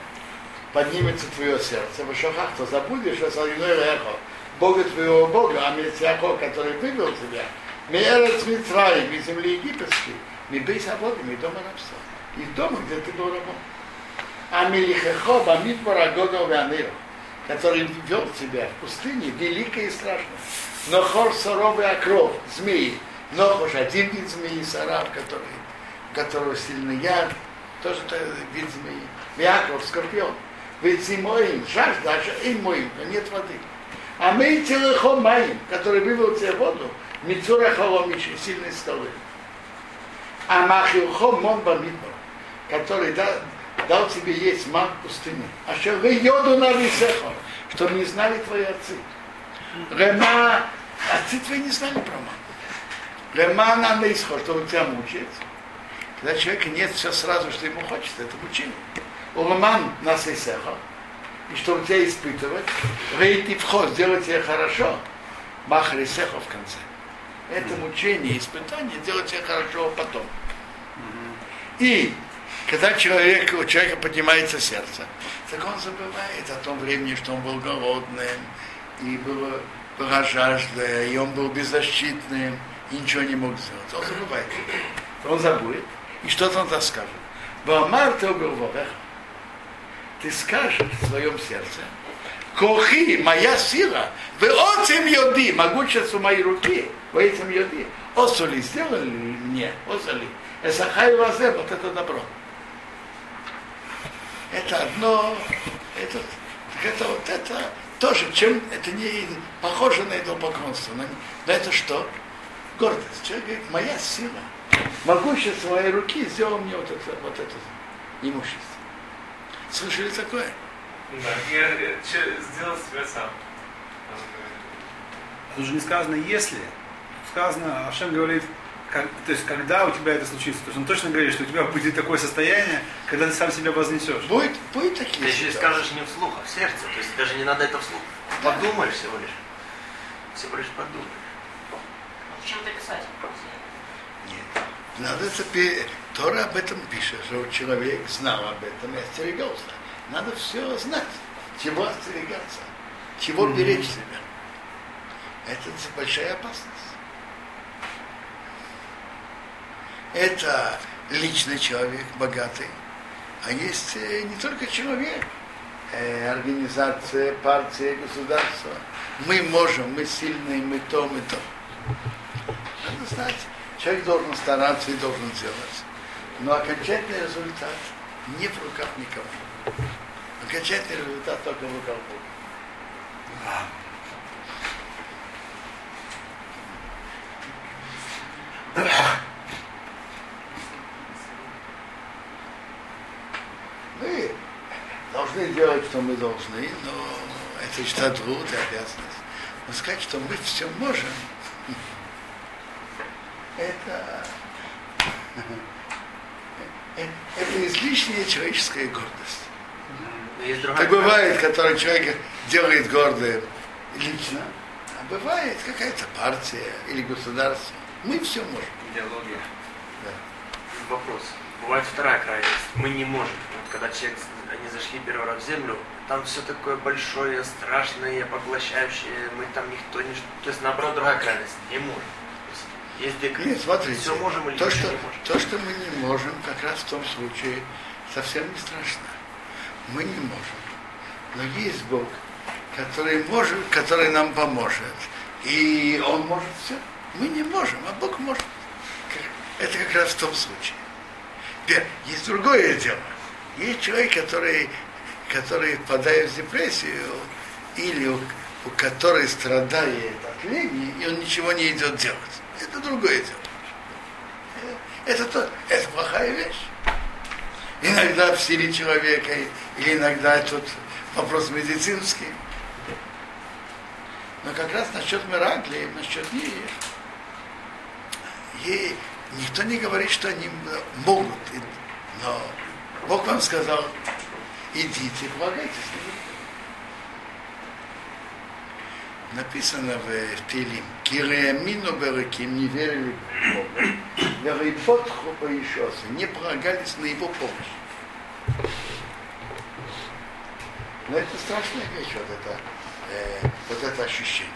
Поднимется твое сердце, в шахах, то забудешь о Салиной Рехо, Бога твоего Бога, а Мессиахо, который вывел тебя, Мерец Митраим, из земли египетской, не бей свободы, из дома рабства, из дома, где ты был рабом. А Мелихехо, Бамитмара Годов который вел тебя в пустыне, велико и страшно. Но хор соров и окров, змеи, но уж один вид змеи, сарав, который, у которого сильный яд, тоже это вид змеи. Мяков, скорпион. Ведь зимой жажда, а им моим, но нет воды. А мы телехо маим, который вывел тебе воду, мицура холомичи, сильной скалы. А махилхо мон бамидбар, который дал, дал тебе есть ман в пустыне. А что вы йоду на висехо, что не знали твои отцы. Рема, отцы твои не знали про ман. Рема на исход, что у тебя мучает. Когда человека нет все сразу, что ему хочется, это мучение. Уламан нас исеха, и чтобы тебя испытывать, рейти вход, сделать тебе хорошо, махри сехо в конце. Это мучение, испытание, делать тебе хорошо потом. И когда человек, у человека поднимается сердце, так он забывает о том времени, что он был голодным, и было, была и он был беззащитным, и ничего не мог сделать. Он забывает. Он забудет, и что-то он так скажет. Вамар ты скажешь в своем сердце, Кохи, моя сила, вы отцем йоди, могущество моей руки, вы этим йоди. Осоли сделали мне, осоли. Эсахай лазе, вот это добро. Это одно, это, это вот это тоже, чем это не похоже на идолопоклонство. Но, но это что? Гордость. Человек говорит, моя сила, могущество моей руки сделал мне вот это, вот это имущество. Слышали такое? Да, я, я че- сделал себя сам. Тут же не сказано «если». Сказано, Ашем говорит, как- то есть когда у тебя это случится. То есть он точно говорит, что у тебя будет такое состояние, когда ты сам себя вознесешь. Будет, будет Ты такие еще и ситуации. скажешь не вслух, а в сердце. То есть даже не надо это вслух. Подумаешь всего лишь. Всего лишь подумаешь. А зачем это писать? Нет. Надо это Тора об этом пишет, что человек знал об этом и остерегался. Надо все знать, чего остерегаться, чего беречь себя. Это большая опасность. Это личный человек, богатый, а есть э, не только человек, э, организация, партия, государство. Мы можем, мы сильные, мы то, мы то. Надо знать, человек должен стараться и должен делать. Но окончательный результат не в руках никого. Окончательный результат только в руках Бога. Мы должны делать, что мы должны, но это что труд и обязанность. Но сказать, что мы все можем, <laughs> это, <laughs> это излишняя человеческая гордость. Так бывает, который человек делает гордым лично, а бывает какая-то партия или государство. Мы все можем. Идеология. вопрос. Бывает вторая крайность. Мы не можем. Когда человек, они зашли первый раз в землю, там все такое большое, страшное, поглощающее. Мы там никто не... То есть наоборот другая крайность. Не можем. Есть, Нет, смотрите, все можем или то, что, не можем. то, что мы не можем, как раз в том случае совсем не страшно. Мы не можем. Но есть Бог, который может, который нам поможет. И Он может все. Мы не можем, а Бог может. Это как раз в том случае. Теперь, есть другое дело. Есть человек, который, который впадает в депрессию, или у, у который страдает от лени, и он ничего не идет делать. Это другое дело. Это, то, это плохая вещь. Иногда в силе человека, или иногда тут вопрос медицинский. Но как раз насчет Мирагли, насчет нее, ей никто не говорит, что они могут. Но Бог вам сказал, идите, полагайтесь на них. Написано в Тилим, Киреамину Береким не верили в Бога, Верейботху поишосы, не полагались на его помощь. Но это страшная вещь, вот это, э, вот это ощущение.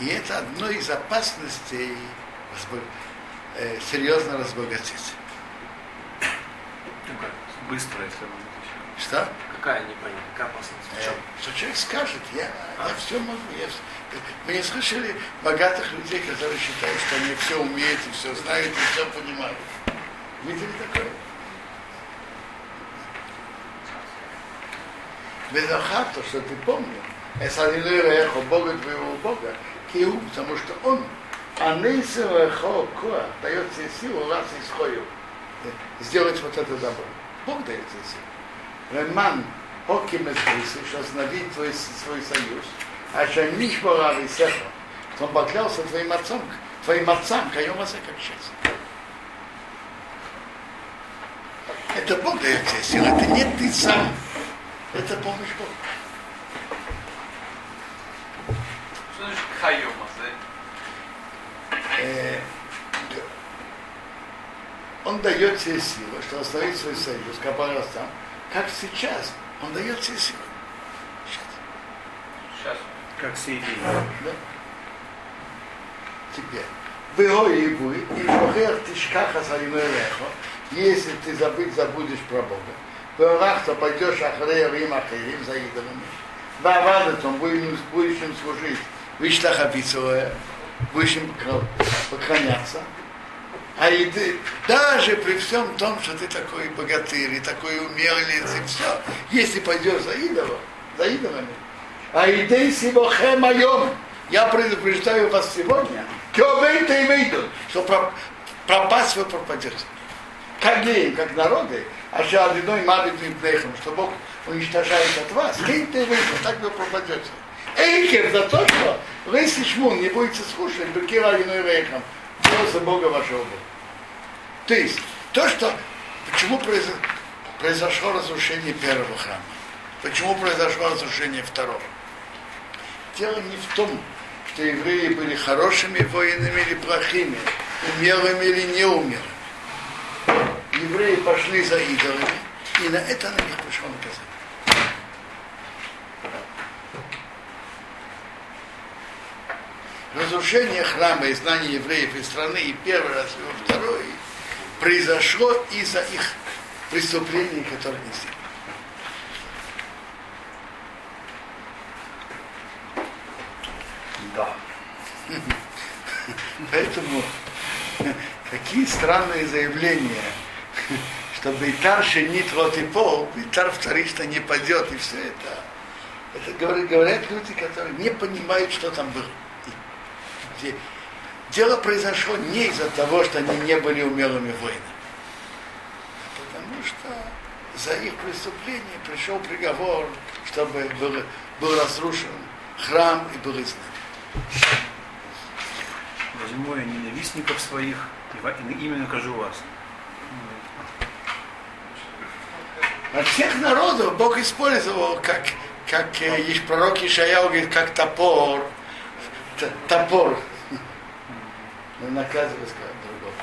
И это одно из опасностей разбо- э, серьезно разбогатеть. Быстро, если он Что? Какая, не понятно, какая опасность? В Э, что человек скажет, я, я все могу. Я Мы не слышали богатых людей, которые считают, что они все умеют, и все знают, и все понимают. Видели такое? Безахато, что ты помнил, это эхо Бога твоего Бога, киу, потому что он, а нейсел эхо коа, дает тебе силу, раз исхою, сделать вот это добро. Бог дает тебе силу. Реман, Хоким из что остановить твой, свой союз, а Шамиш Барав и Сеха, он поклялся твоим отцом, твоим отцам, Кайом как сейчас. Это Бог дает тебе силу, это не ты сам, это помощь Бога. Что значит? Э, он дает тебе силу, что остановить свой союз, Капарастам, как сейчас, он дает тебе силу. Сейчас. Сейчас. Как соединение. Да? Теперь. Вы и будет, и шохер тишкаха салимелехо, если ты забыть, забудешь про Бога. Варахта пойдешь ахрея рим ахерим за идолами. Вавадатом будешь, будешь им служить. Виштахапицуя, будешь им поклоняться. А и ты, даже при всем том, что ты такой богатырь, и такой умелец, и все, если пойдешь за идолом, за идолами, а идей сибохе моем, я предупреждаю вас сегодня, кёвейта и выйдут, что про, пропасть вы пропадете. Как геи, как народы, а одной мадым плехом, что Бог уничтожает от вас, кейта и выйдут, так вы пропадете. Эйкер за то, что вы сишмун не будете слушать, бекира иной рейхом, голоса Бога вашего Бога. То есть, то, что, почему произошло, произошло разрушение первого храма, почему произошло разрушение второго. Дело не в том, что евреи были хорошими воинами или плохими, умелыми или неумелыми. Евреи пошли за идолами, и на это на них пришло наказание. Разрушение храма и знания евреев из страны и первый раз, и второй произошло из-за их преступлений, которые они сделали. Да. Поэтому какие странные заявления, что Бейтар шенит рот и пол, Бейтар вторично не падет, и все это. Это говорят, говорят люди, которые не понимают, что там было. Где дело произошло не из-за того, что они не были умелыми воинами, а потому что за их преступление пришел приговор, чтобы был, был разрушен храм и был изгнан. Возьму я ненавистников своих, и ва- и именно накажу вас. От всех народов Бог использовал, как, как э, пророк Ишаяу говорит, как топор, топор. Как другого.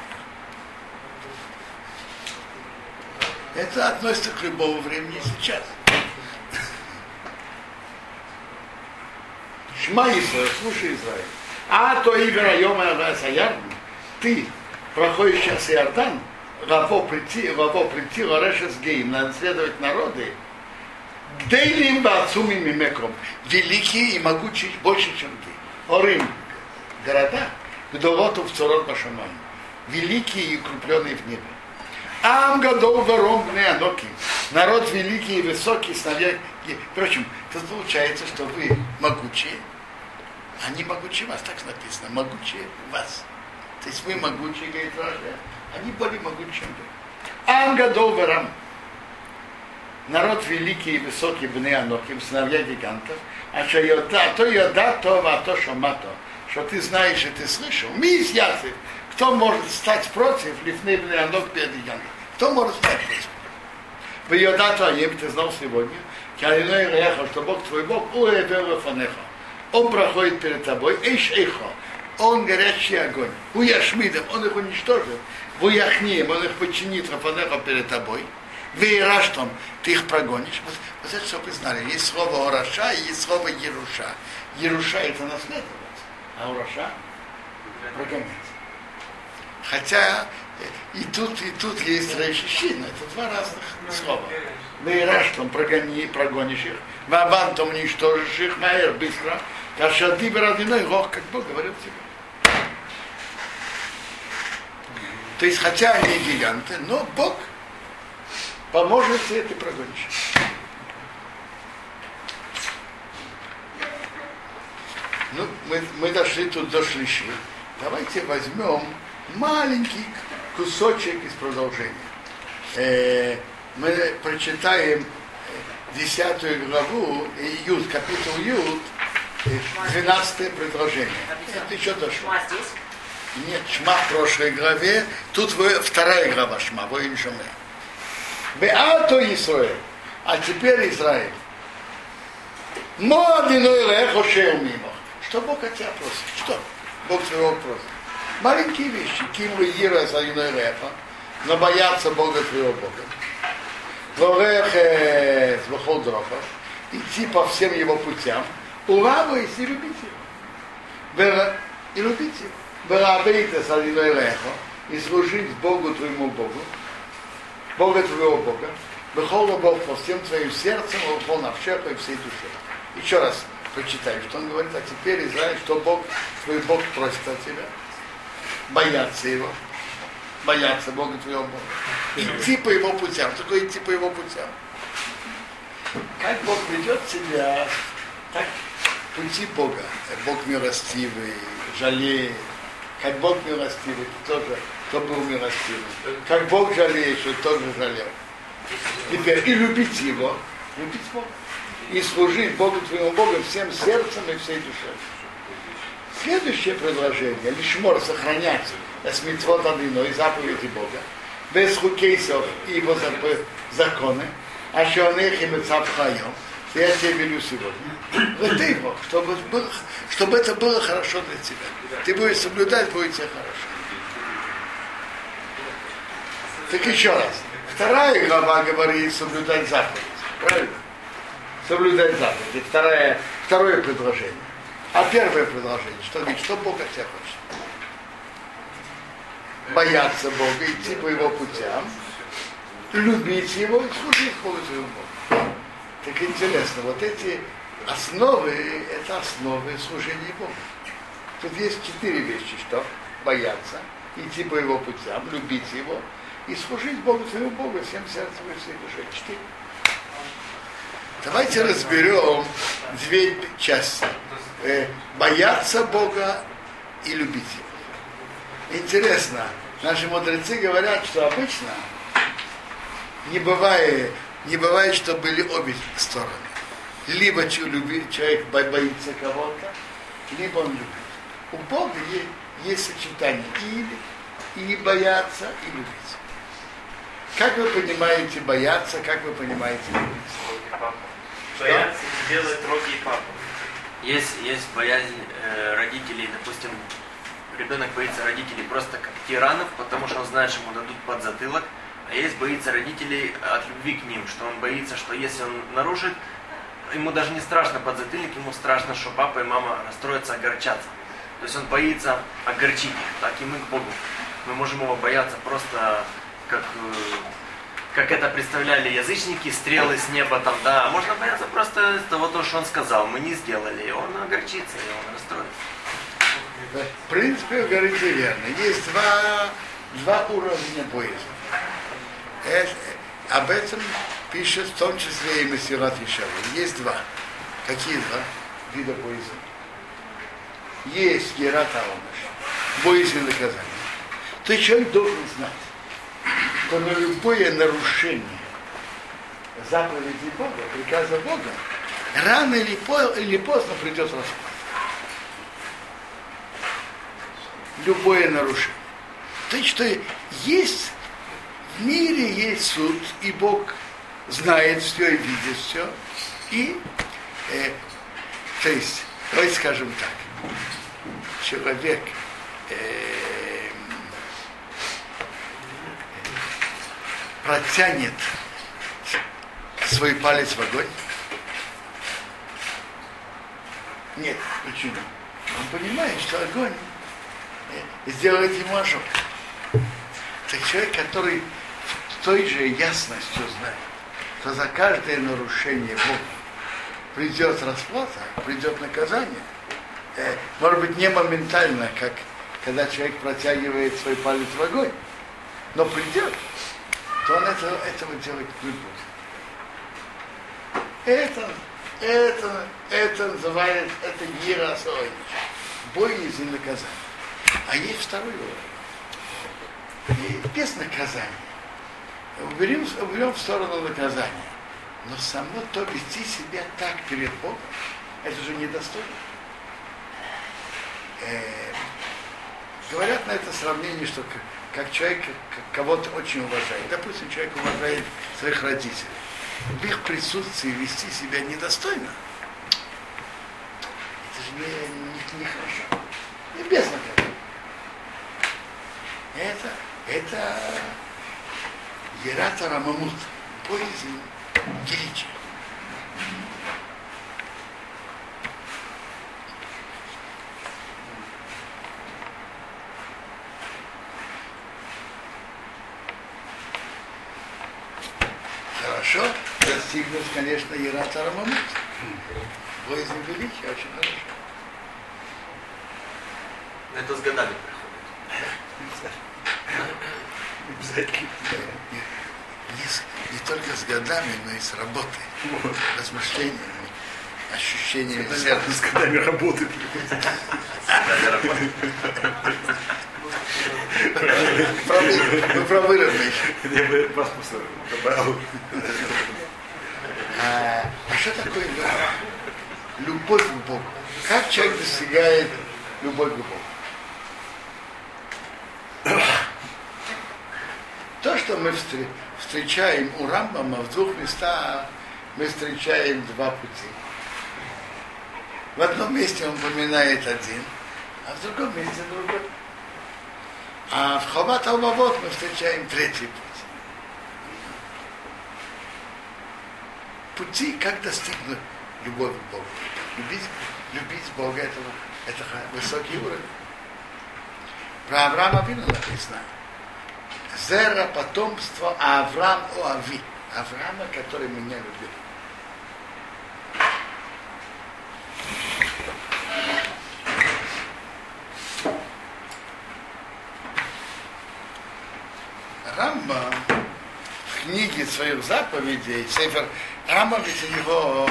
Это относится к любому времени сейчас. Шма Исраиль, слушай Израиль. А то Ивера Йома Саярн, ты проходишь сейчас Иордан, Раво прийти, Раво прийти, Ларешес Гейм, надо следовать народы, Гдейлим Бацуми Мимеком, великие и могучие больше, чем ты. Орим, города, Гдолоту в Цорот Башамай, великие и укрепленные в небе. Ам Гадол Варом Аноки, народ великий и высокий, сновья. Впрочем, тут получается, что вы могучие, они могучие вас, так написано, могучие вас. То есть вы могучие, говорит Раша, они более могучие, чем вы. Ангадол Варам. Народ великий и высокий бны Анохим, сыновья гигантов, а что йода, то йода, то, а то шамато, что ты знаешь и ты слышал. Мисс Ясif, кто может стать против лифны перед гигантом? Кто может стать против? В йода твоем ты знал сегодня, Калиной Реха, что Бог твой Бог, уэвел фанеха. Он проходит перед тобой, эйш эхо, он горячий огонь. Уяшмидом, он их уничтожит. Вуяхнием, он их подчинит Рафанеха перед тобой. Вейраштом, ты их прогонишь. Вот, вот это, чтобы вы знали, есть слово Ораша и есть слово Еруша. Еруша это наследовать, а Ораша прогонять. Хотя и тут, и тут есть рейшищина, это два разных слова. Вейраштом прогони, прогонишь их. Вавантом уничтожишь их, Майер, быстро. Кашади родиной рог, как Бог говорил тебе. То есть, хотя они гиганты, но Бог поможет тебе, ты прогонишь. Ну, мы, мы дошли тут до шлиши. Давайте возьмем маленький кусочек из продолжения. Э, мы прочитаем десятую главу, Юд, капитул Юд, двенадцатое предложение. Это еще дошло. Нет, Шма в прошлой главе, тут вы, вторая глава Шма, воин Шаме. Беато Исраэль, а теперь Израиль. Моадиной лехо шеу мимо. Что Бог от тебя просит? Что? Бог твоего просит. Маленькие вещи. Кимлу Ира Саиной лехо, но бояться Бога твоего Бога. Ворех Вахол Дрохов, идти по всем его путям, улавываясь и любить его. И любить его. Барабейта Садиной Лехо, и служить Богу твоему Богу. Бога твоего Бога, Бехола Бог по всем твоим сердцем, пол навшеха и всей душе. Еще раз прочитаем, что он говорит, а теперь Израиль, что Бог, твой Бог просит от тебя. Бояться его, бояться Бога твоего Бога. Идти по его путям. Что такое идти по его путям? Как Бог ведет себя, так пути Бога. Бог милостивый, жалеет. Как Бог милостивый, ты тоже кто был милостивый. Как Бог жалеет, что тоже жалел. Теперь и любить его, любить Бога. И служить Богу твоему Богу всем сердцем и всей душой. Следующее предложение, лишмор сохранять смитвот одно и заповеди Бога, без хукейсов и его законы, а что он их и цапхайом, я тебе велю сегодня. Вот ты его, чтобы, было, чтобы это было хорошо для тебя. Ты будешь соблюдать, будет тебе хорошо. Так еще раз. Вторая глава говорит соблюдать заповедь. Правильно? Соблюдать заповедь. Второе, второе предложение. А первое предложение, что говорит, что Бог от тебя хочет? Бояться Бога, идти по его путям, любить его и служить Богу своему Богу. Так интересно, вот эти основы, это основы служения Богу. Тут есть четыре вещи, что бояться, идти по его путям, любить его и служить Богу своему Богу всем сердцем и всей душой. Четыре. Давайте разберем две части. Э, бояться Бога и любить Его. Интересно, наши мудрецы говорят, что обычно не бывает, не бывает, что были обе стороны. Либо человек боится кого-то, либо он любит. У Бога есть, есть сочетание или и бояться, и любить. Как вы понимаете бояться, как вы понимаете любить? Бояться делает роги и папа. Есть, есть боязнь э, родителей, допустим, ребенок боится родителей просто как тиранов, потому что он знает, что ему дадут под затылок, а есть боится родителей от любви к ним, что он боится, что если он нарушит, ему даже не страшно под затыльник, ему страшно, что папа и мама расстроятся, огорчатся. То есть он боится огорчить их, так и мы к Богу. Мы можем его бояться просто как, э, как это представляли язычники, стрелы с неба там, да. Можно бояться просто того, что он сказал, мы не сделали, и он огорчится, и он расстроится. В принципе, вы говорите верно. Есть два, два уровня боязни. Это, об этом пишет в том числе и Мессират Ишава. Есть два. Какие два вида боязни? Есть Герат Аомаш, боязнь наказания. Ты человек должен знать, что на любое нарушение заповеди Бога, приказа Бога, рано или, по, или поздно придет расплата. Любое нарушение. То есть, что есть в мире есть суд, и Бог знает все и видит все. И, э, то есть, давайте скажем так, человек э, протянет свой палец в огонь? Нет, почему? Он понимает, что огонь э, сделает ему ожог. Так человек, который той же ясностью знает, что за каждое нарушение Бога придет расплата, придет наказание, э, может быть, не моментально, как когда человек протягивает свой палец в огонь, но придет, то он этого, этого делать не будет. Это, это, это называется, это Ерасович, боязнь наказания. А есть второй уровень. И без наказания уберем, уберем в сторону наказания. Но само то вести себя так перед Богом, это же недостойно. Э, говорят на это сравнение, что как, человек кого-то очень уважает. Допустим, человек уважает своих родителей. В их присутствии вести себя недостойно. Это же не, не, не хорошо. И без наказания. Это, это Ерата Рамамут, боязнь величия. Хорошо достигнуть, конечно, Ирата Рамамут. Боязнь величия очень хорошо. Но это с годами приходит. Обязательно. Не, с- не только с годами, но и с работой, размышлениями, ощущениями С сердца. годами работы. Про вы- Вы про выровнение. Я бы вас добавил. А, а что такое любовь? Любовь к Богу. Как человек достигает любовь к Богу? То, что мы встр- встречаем у Рамбама в двух местах, мы встречаем два пути. В одном месте он упоминает один, а в другом месте другой. А в Хават Албавот мы встречаем третий путь. пути, как достигнуть любовь к Богу. Любить, любить Бога этого, это высокий уровень. Про Авраама Вина написано. Зера потомство Авраам Оави. Авраама, который меня любил. В книге своих заповедей, Сефер ведь у него,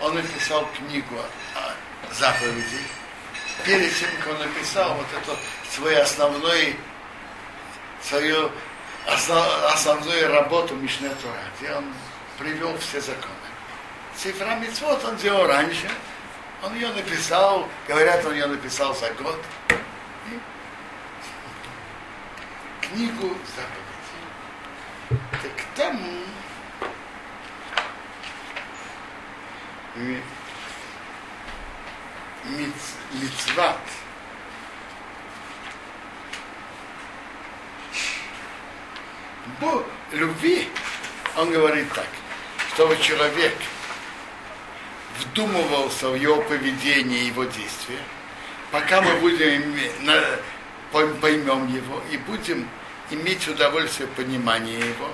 он написал книгу заповедей. Перед тем, как он написал вот эту свой основной, свою основ- основную работу Мишне Тура, где он привел все законы. Цифра Мицвод он делал раньше, он ее написал, говорят, он ее написал за год. И книгу заповедей. Миц- мицват Бо любви, он говорит так, чтобы человек вдумывался в его поведение его действия, пока мы будем поймем его и будем иметь удовольствие понимания его,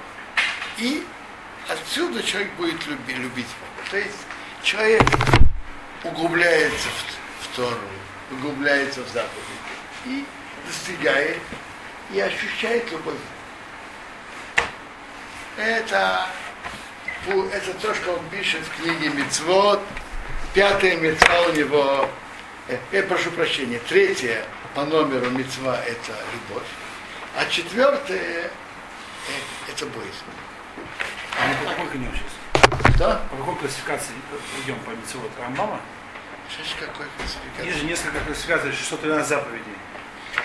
и отсюда человек будет люби- любить Бога. То есть человек углубляется в, в Тору, углубляется в заповеди и достигает и ощущает любовь. Это, это то, что он пишет в книге Мицвод. Пятая мецва у него, э, я прошу прощения, третья по номеру мецва это любовь, а четвертая э, это боязнь. А мы по какой книге сейчас? Что? По какой классификации идем по Митцвот? Рамбама? Сейчас какой классификация? Есть же несколько классификаций, 613 заповедей.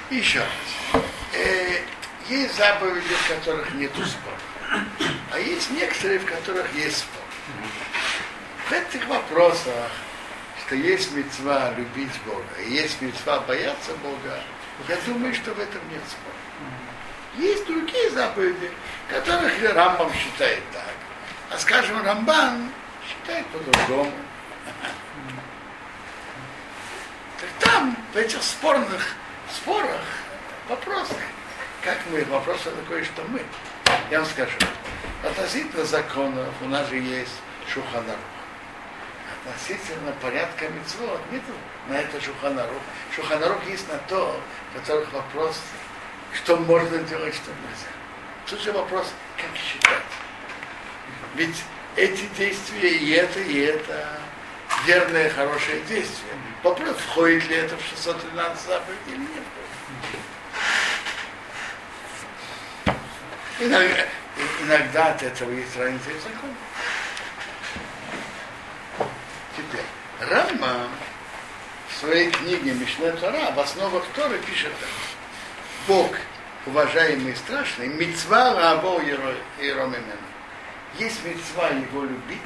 Еще раз. Э, есть заповеди, в которых нет спора. А есть некоторые, в которых есть спор. В этих вопросах, что есть мецва любить Бога, и есть мецва бояться Бога, я думаю, что в этом нет спора. Есть другие заповеди, которых Рамбам считает так. А скажем, Рамбан считает по-другому. Там, в этих спорных спорах, вопросах, как мы, вопрос такой, что мы. Я вам скажу, относительно законов у нас же есть Шуханарух. Относительно порядка митцвот нет на это Шуханарух. Шуханарух есть на то, в которых вопрос, что можно делать, что нельзя. Тут же вопрос, как считать. Ведь эти действия и это, и это верное, хорошее действие. Вопрос, входит ли это в 613 заповедей или не. Иногда, иногда от этого есть разница и в законе. Теперь, Рама в своей книге Мишне Тора в основах Торы пишет так. Бог, уважаемый и страшный, мецва раво и ромемен. Есть мецва его любить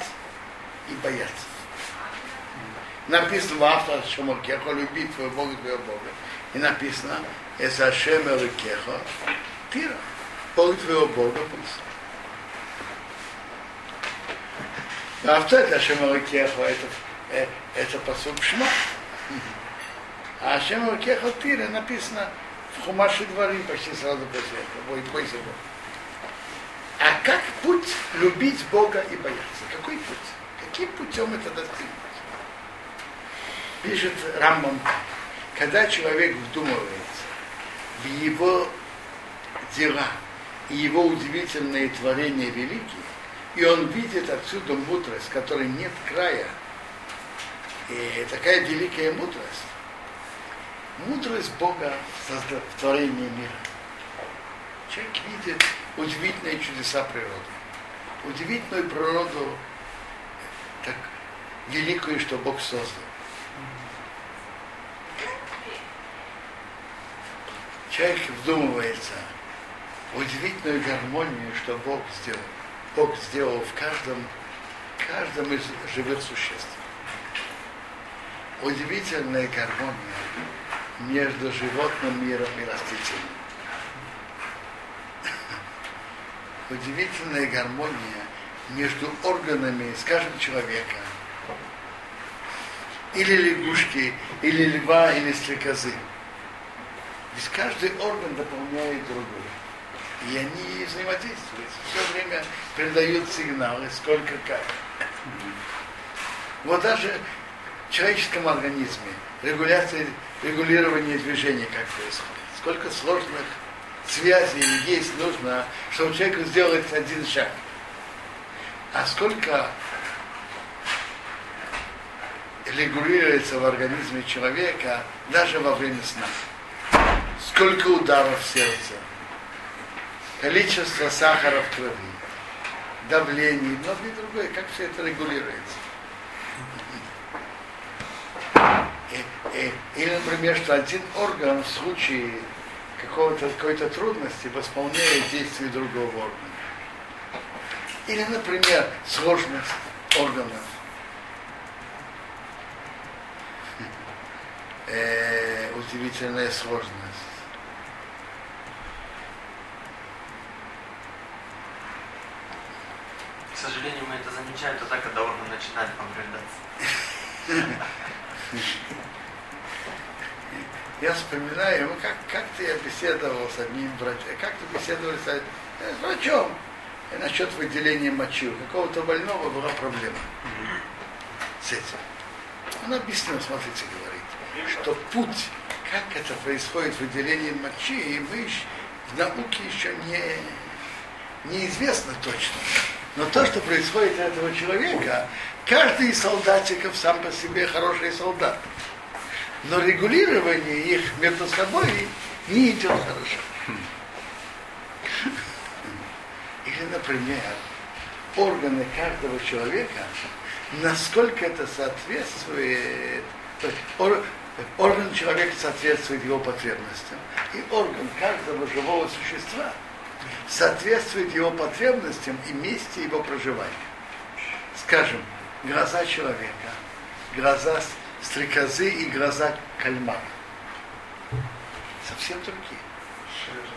и бояться. Написано в автор Шамаркехо, люби твоего Бога, твоего Бога. И написано, это Ашем Эликехо, Тира. Бог твоего Бога пусть. А что это Ашем Эликехо? Это, это посуд Шма. А Ашем Эликехо Тира написано Хумаши Дворим почти сразу после этого. Бой, Бога. А как путь любить Бога и бояться? Какой путь? Каким путем это достигнуть? Пишет Рамбам, когда человек вдумывается в его дела и его удивительные творения великие, и он видит отсюда мудрость, которой нет края, и такая великая мудрость, мудрость Бога в творении мира. Человек видит удивительные чудеса природы. Удивительную природу, так великую, что Бог создал. Человек вдумывается в удивительную гармонию, что Бог сделал. Бог сделал в каждом, каждом из живых существ. Удивительная гармония между животным миром и растительным. Удивительная гармония между органами, скажем, человека, или лягушки, или льва, или стрекозы. Ведь каждый орган дополняет другой. И они взаимодействуют, все время передают сигналы, сколько как. Вот даже в человеческом организме регуляция, регулирование движения как происходит. Сколько сложных связей есть нужно, чтобы человеку сделать один шаг. А сколько регулируется в организме человека даже во время сна. Сколько ударов в сердце, количество сахара в крови, давление и многое другое, как все это регулируется. Или, например, что один орган в случае какого-то, какой-то трудности восполняет действие другого органа. Или, например, сложность органов. <laughs> Э, удивительная сложность. К сожалению, мы это замечаем тогда, когда орган начинает повреждаться. <laughs> Я вспоминаю, ну как, как-то я беседовал с одним врачом, как-то беседовал с, э, с врачом э, насчет выделения мочи. У какого-то больного была проблема с этим. Он объяснил, смотрите, говорит, что путь, как это происходит выделение мочи, мы в науке еще не, неизвестно точно. Но то, что происходит у этого человека, каждый из солдатиков сам по себе хороший солдат но регулирование их между собой не идет хорошо. Или, например, органы каждого человека, насколько это соответствует, орган человека соответствует его потребностям, и орган каждого живого существа соответствует его потребностям и месте его проживания. Скажем, глаза человека, глаза стрекозы и глаза кальмара. Совсем другие.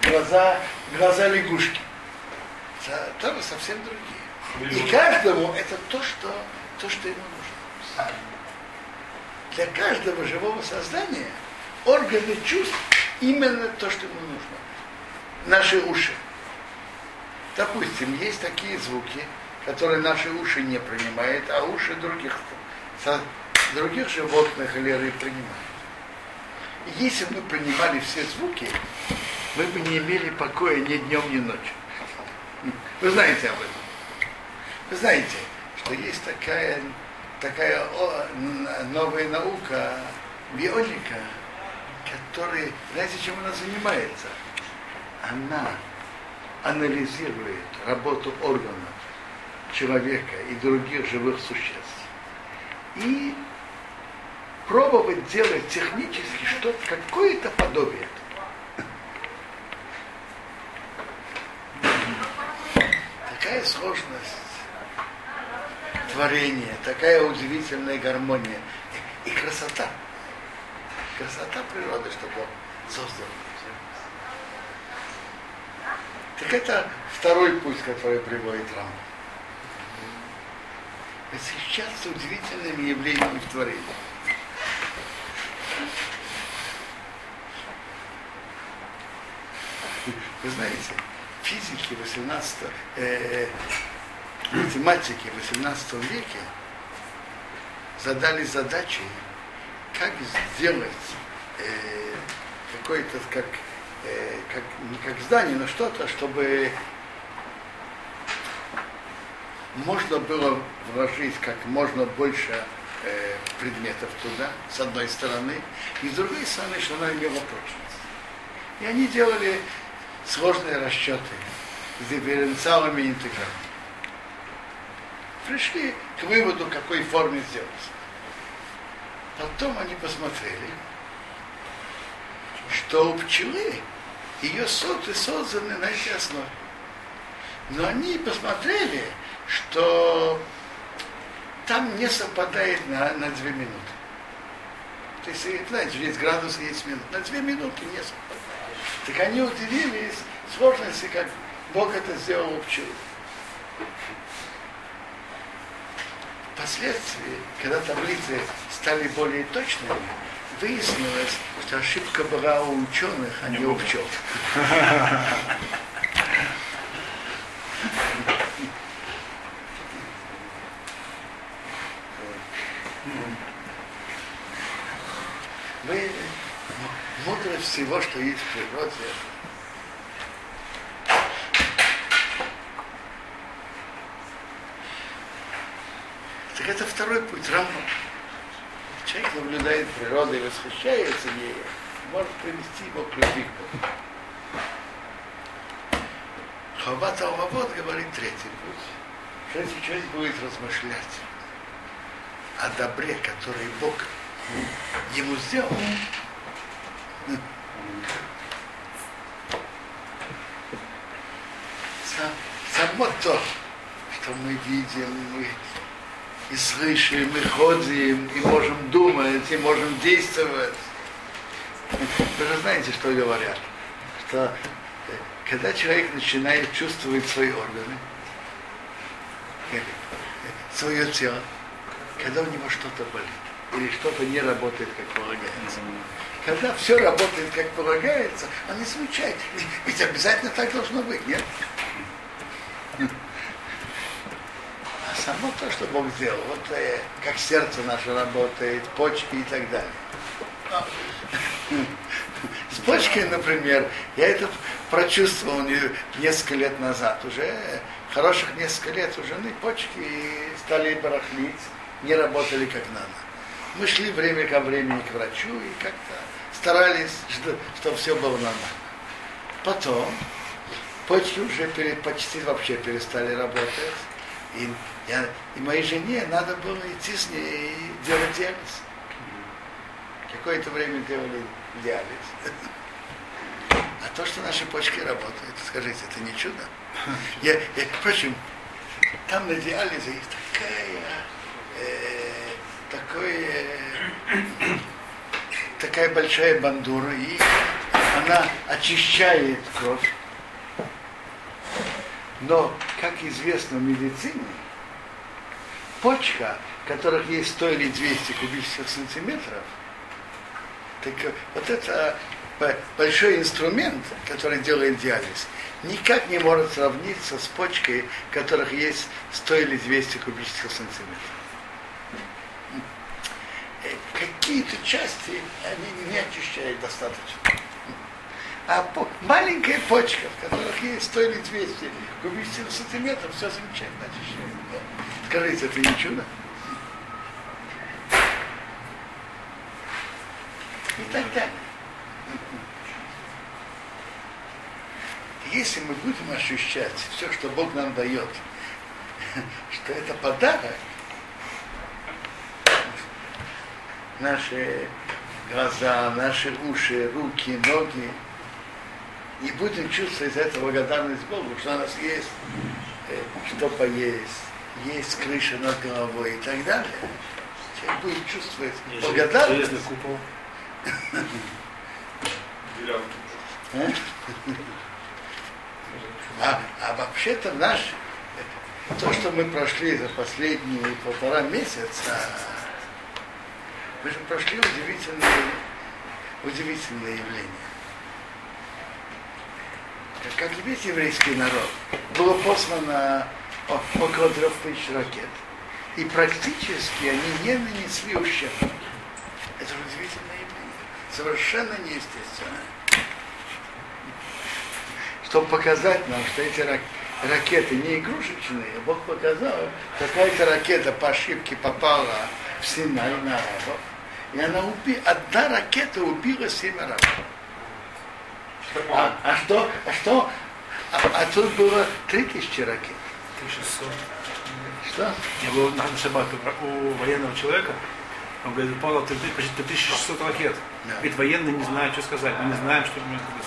Глаза, глаза лягушки. Тоже совсем другие. И каждому это то, что, то, что ему нужно. Для каждого живого создания органы чувств именно то, что ему нужно. Наши уши. Допустим, есть такие звуки, которые наши уши не принимают, а уши других других животных или рыб принимают. И если бы мы принимали все звуки, мы бы не имели покоя ни днем, ни ночью. Вы знаете об этом. Вы знаете, что есть такая, такая новая наука, бионика, которая, знаете, чем она занимается? Она анализирует работу органов человека и других живых существ и пробовать делать технически что какое-то подобие. Такая сложность творения, такая удивительная гармония и, красота. Красота природы, что Бог создал. Так это второй путь, который приводит Рам. Восхищаться удивительными явлениями в творении. Вы знаете, физики 18 э, математики в 18 веке задали задачи, как сделать э, какое-то как, э, как не как здание, но что-то, чтобы можно было вложить как можно больше э, предметов туда, с одной стороны, и с другой стороны, что она имела прочность. И они делали сложные расчеты с дифференциалами и интегралами. Пришли к выводу, какой форме сделать. Потом они посмотрели, что у пчелы ее соты созданы на этой основе. Но они посмотрели, что там не совпадает на, на две минуты. То есть, знаете, есть градусы, есть минуты. На две минуты не совпадает. Так они удивились сложности, как Бог это сделал у пчелы. Впоследствии, когда таблицы стали более точными, выяснилось, что ошибка была у ученых, а не у пчел. <laughs> <laughs> Вы мудрость всего, что есть в природе, Так это второй путь, равно. Человек наблюдает природу и восхищается ею, может привести его к любви к. Хават Алмавод говорит третий путь. Что человек будет размышлять о добре, который Бог ему сделал, сам, само то, что мы видим, мы и слышим, и ходим, и можем думать, и можем действовать. Вы же знаете, что говорят? Что э, когда человек начинает чувствовать свои органы, э, свое тело, когда у него что-то болит, или что-то не работает, как полагается. Когда все работает, как полагается, он не замечает. Ведь обязательно так должно быть, нет? само то, что Бог сделал. Вот э, как сердце наше работает, почки и так далее. С почкой, например, я это прочувствовал несколько лет назад. Уже хороших несколько лет у жены почки стали барахлить, не работали как надо. Мы шли время ко времени к врачу и как-то старались, чтобы все было нормально. Потом почки уже почти вообще перестали работать. И я, и моей жене надо было идти с ней и делать диализ. Какое-то время делали диализ. А то, что наши почки работают, скажите, это не чудо? Я, я, впрочем, там на диализе есть такая, э, такое, э, такая большая бандура, и она очищает кровь. Но, как известно в медицине, почка, которых есть 100 или 200 кубических сантиметров, так вот это большой инструмент, который делает диализ, никак не может сравниться с почкой, которых есть 100 или 200 кубических сантиметров. Какие-то части они не очищают достаточно. А по, маленькая почка, в которых есть 100 или 200 кубических сантиметров, все замечательно очищает. Скажите, это не чудо? И так далее. Если мы будем ощущать все, что Бог нам дает, <laughs> что это подарок, наши глаза, наши уши, руки, ноги, и будем чувствовать за это благодарность Богу, что у нас есть э, что поесть, есть крыша над головой и так далее. Человек будет чувствовать благодарность. купол. А? а, а вообще-то наш, то, что мы прошли за последние полтора месяца, мы же прошли удивительные, удивительные явления. как весь еврейский народ, было послано около трех тысяч ракет. И практически они не нанесли ущерб. Это же удивительное явление. Совершенно неестественно. Чтобы показать нам, что эти рак- ракеты не игрушечные, Бог показал, какая-то ракета по ошибке попала в Синай на арабов, и она уби... одна ракета убила семь арабов. А, а что? А что? А, а тут было три тысячи ракет. 1600. Что? Я был на шаббат у- военного человека. Он говорит, упало почти 3600 ракет. Да. Говорит, военные не знают, что сказать. Мы не знаем, что...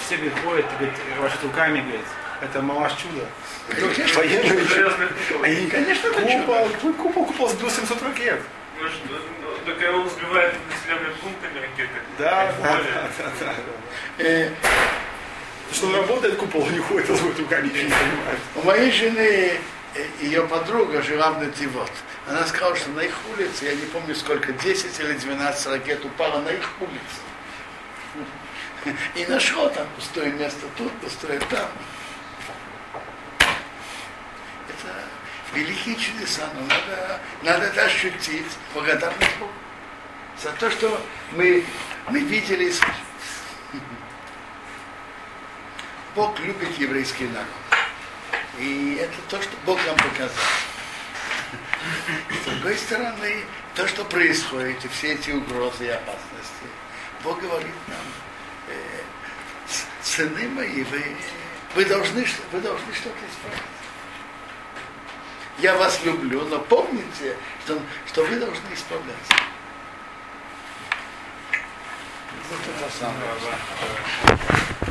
Все говорит, ходят, говорит, вашими руками, говорит. Это малаш чудо. Конечно, Военные Конечно, это купол, купол, купол сбил 700 ракет. Может, ну, ну, Только он сбивает населенные пунктами ракеты. Да, да, да, да. Э, Что он работает, купол не ходит, разводит руками, ничего не понимает. У моей жены ее подруга жила в Нативот. Она сказала, что на их улице, я не помню сколько, 10 или 12 ракет упало на их улице. И нашло там пустое место тут, пустое там. Это великие чудеса, но надо, надо это ощутить, благодарность Богу. За то, что мы, мы видели и слышали. <laughs> Бог любит еврейский народ. И это то, что Бог нам показал. С другой стороны, то, что происходит, и все эти угрозы и опасности, Бог говорит нам, э, «С- сыны мои, вы, вы, должны, вы должны что-то исправить. Я вас люблю, но помните, что, что вы должны исправляться. Вот это самое.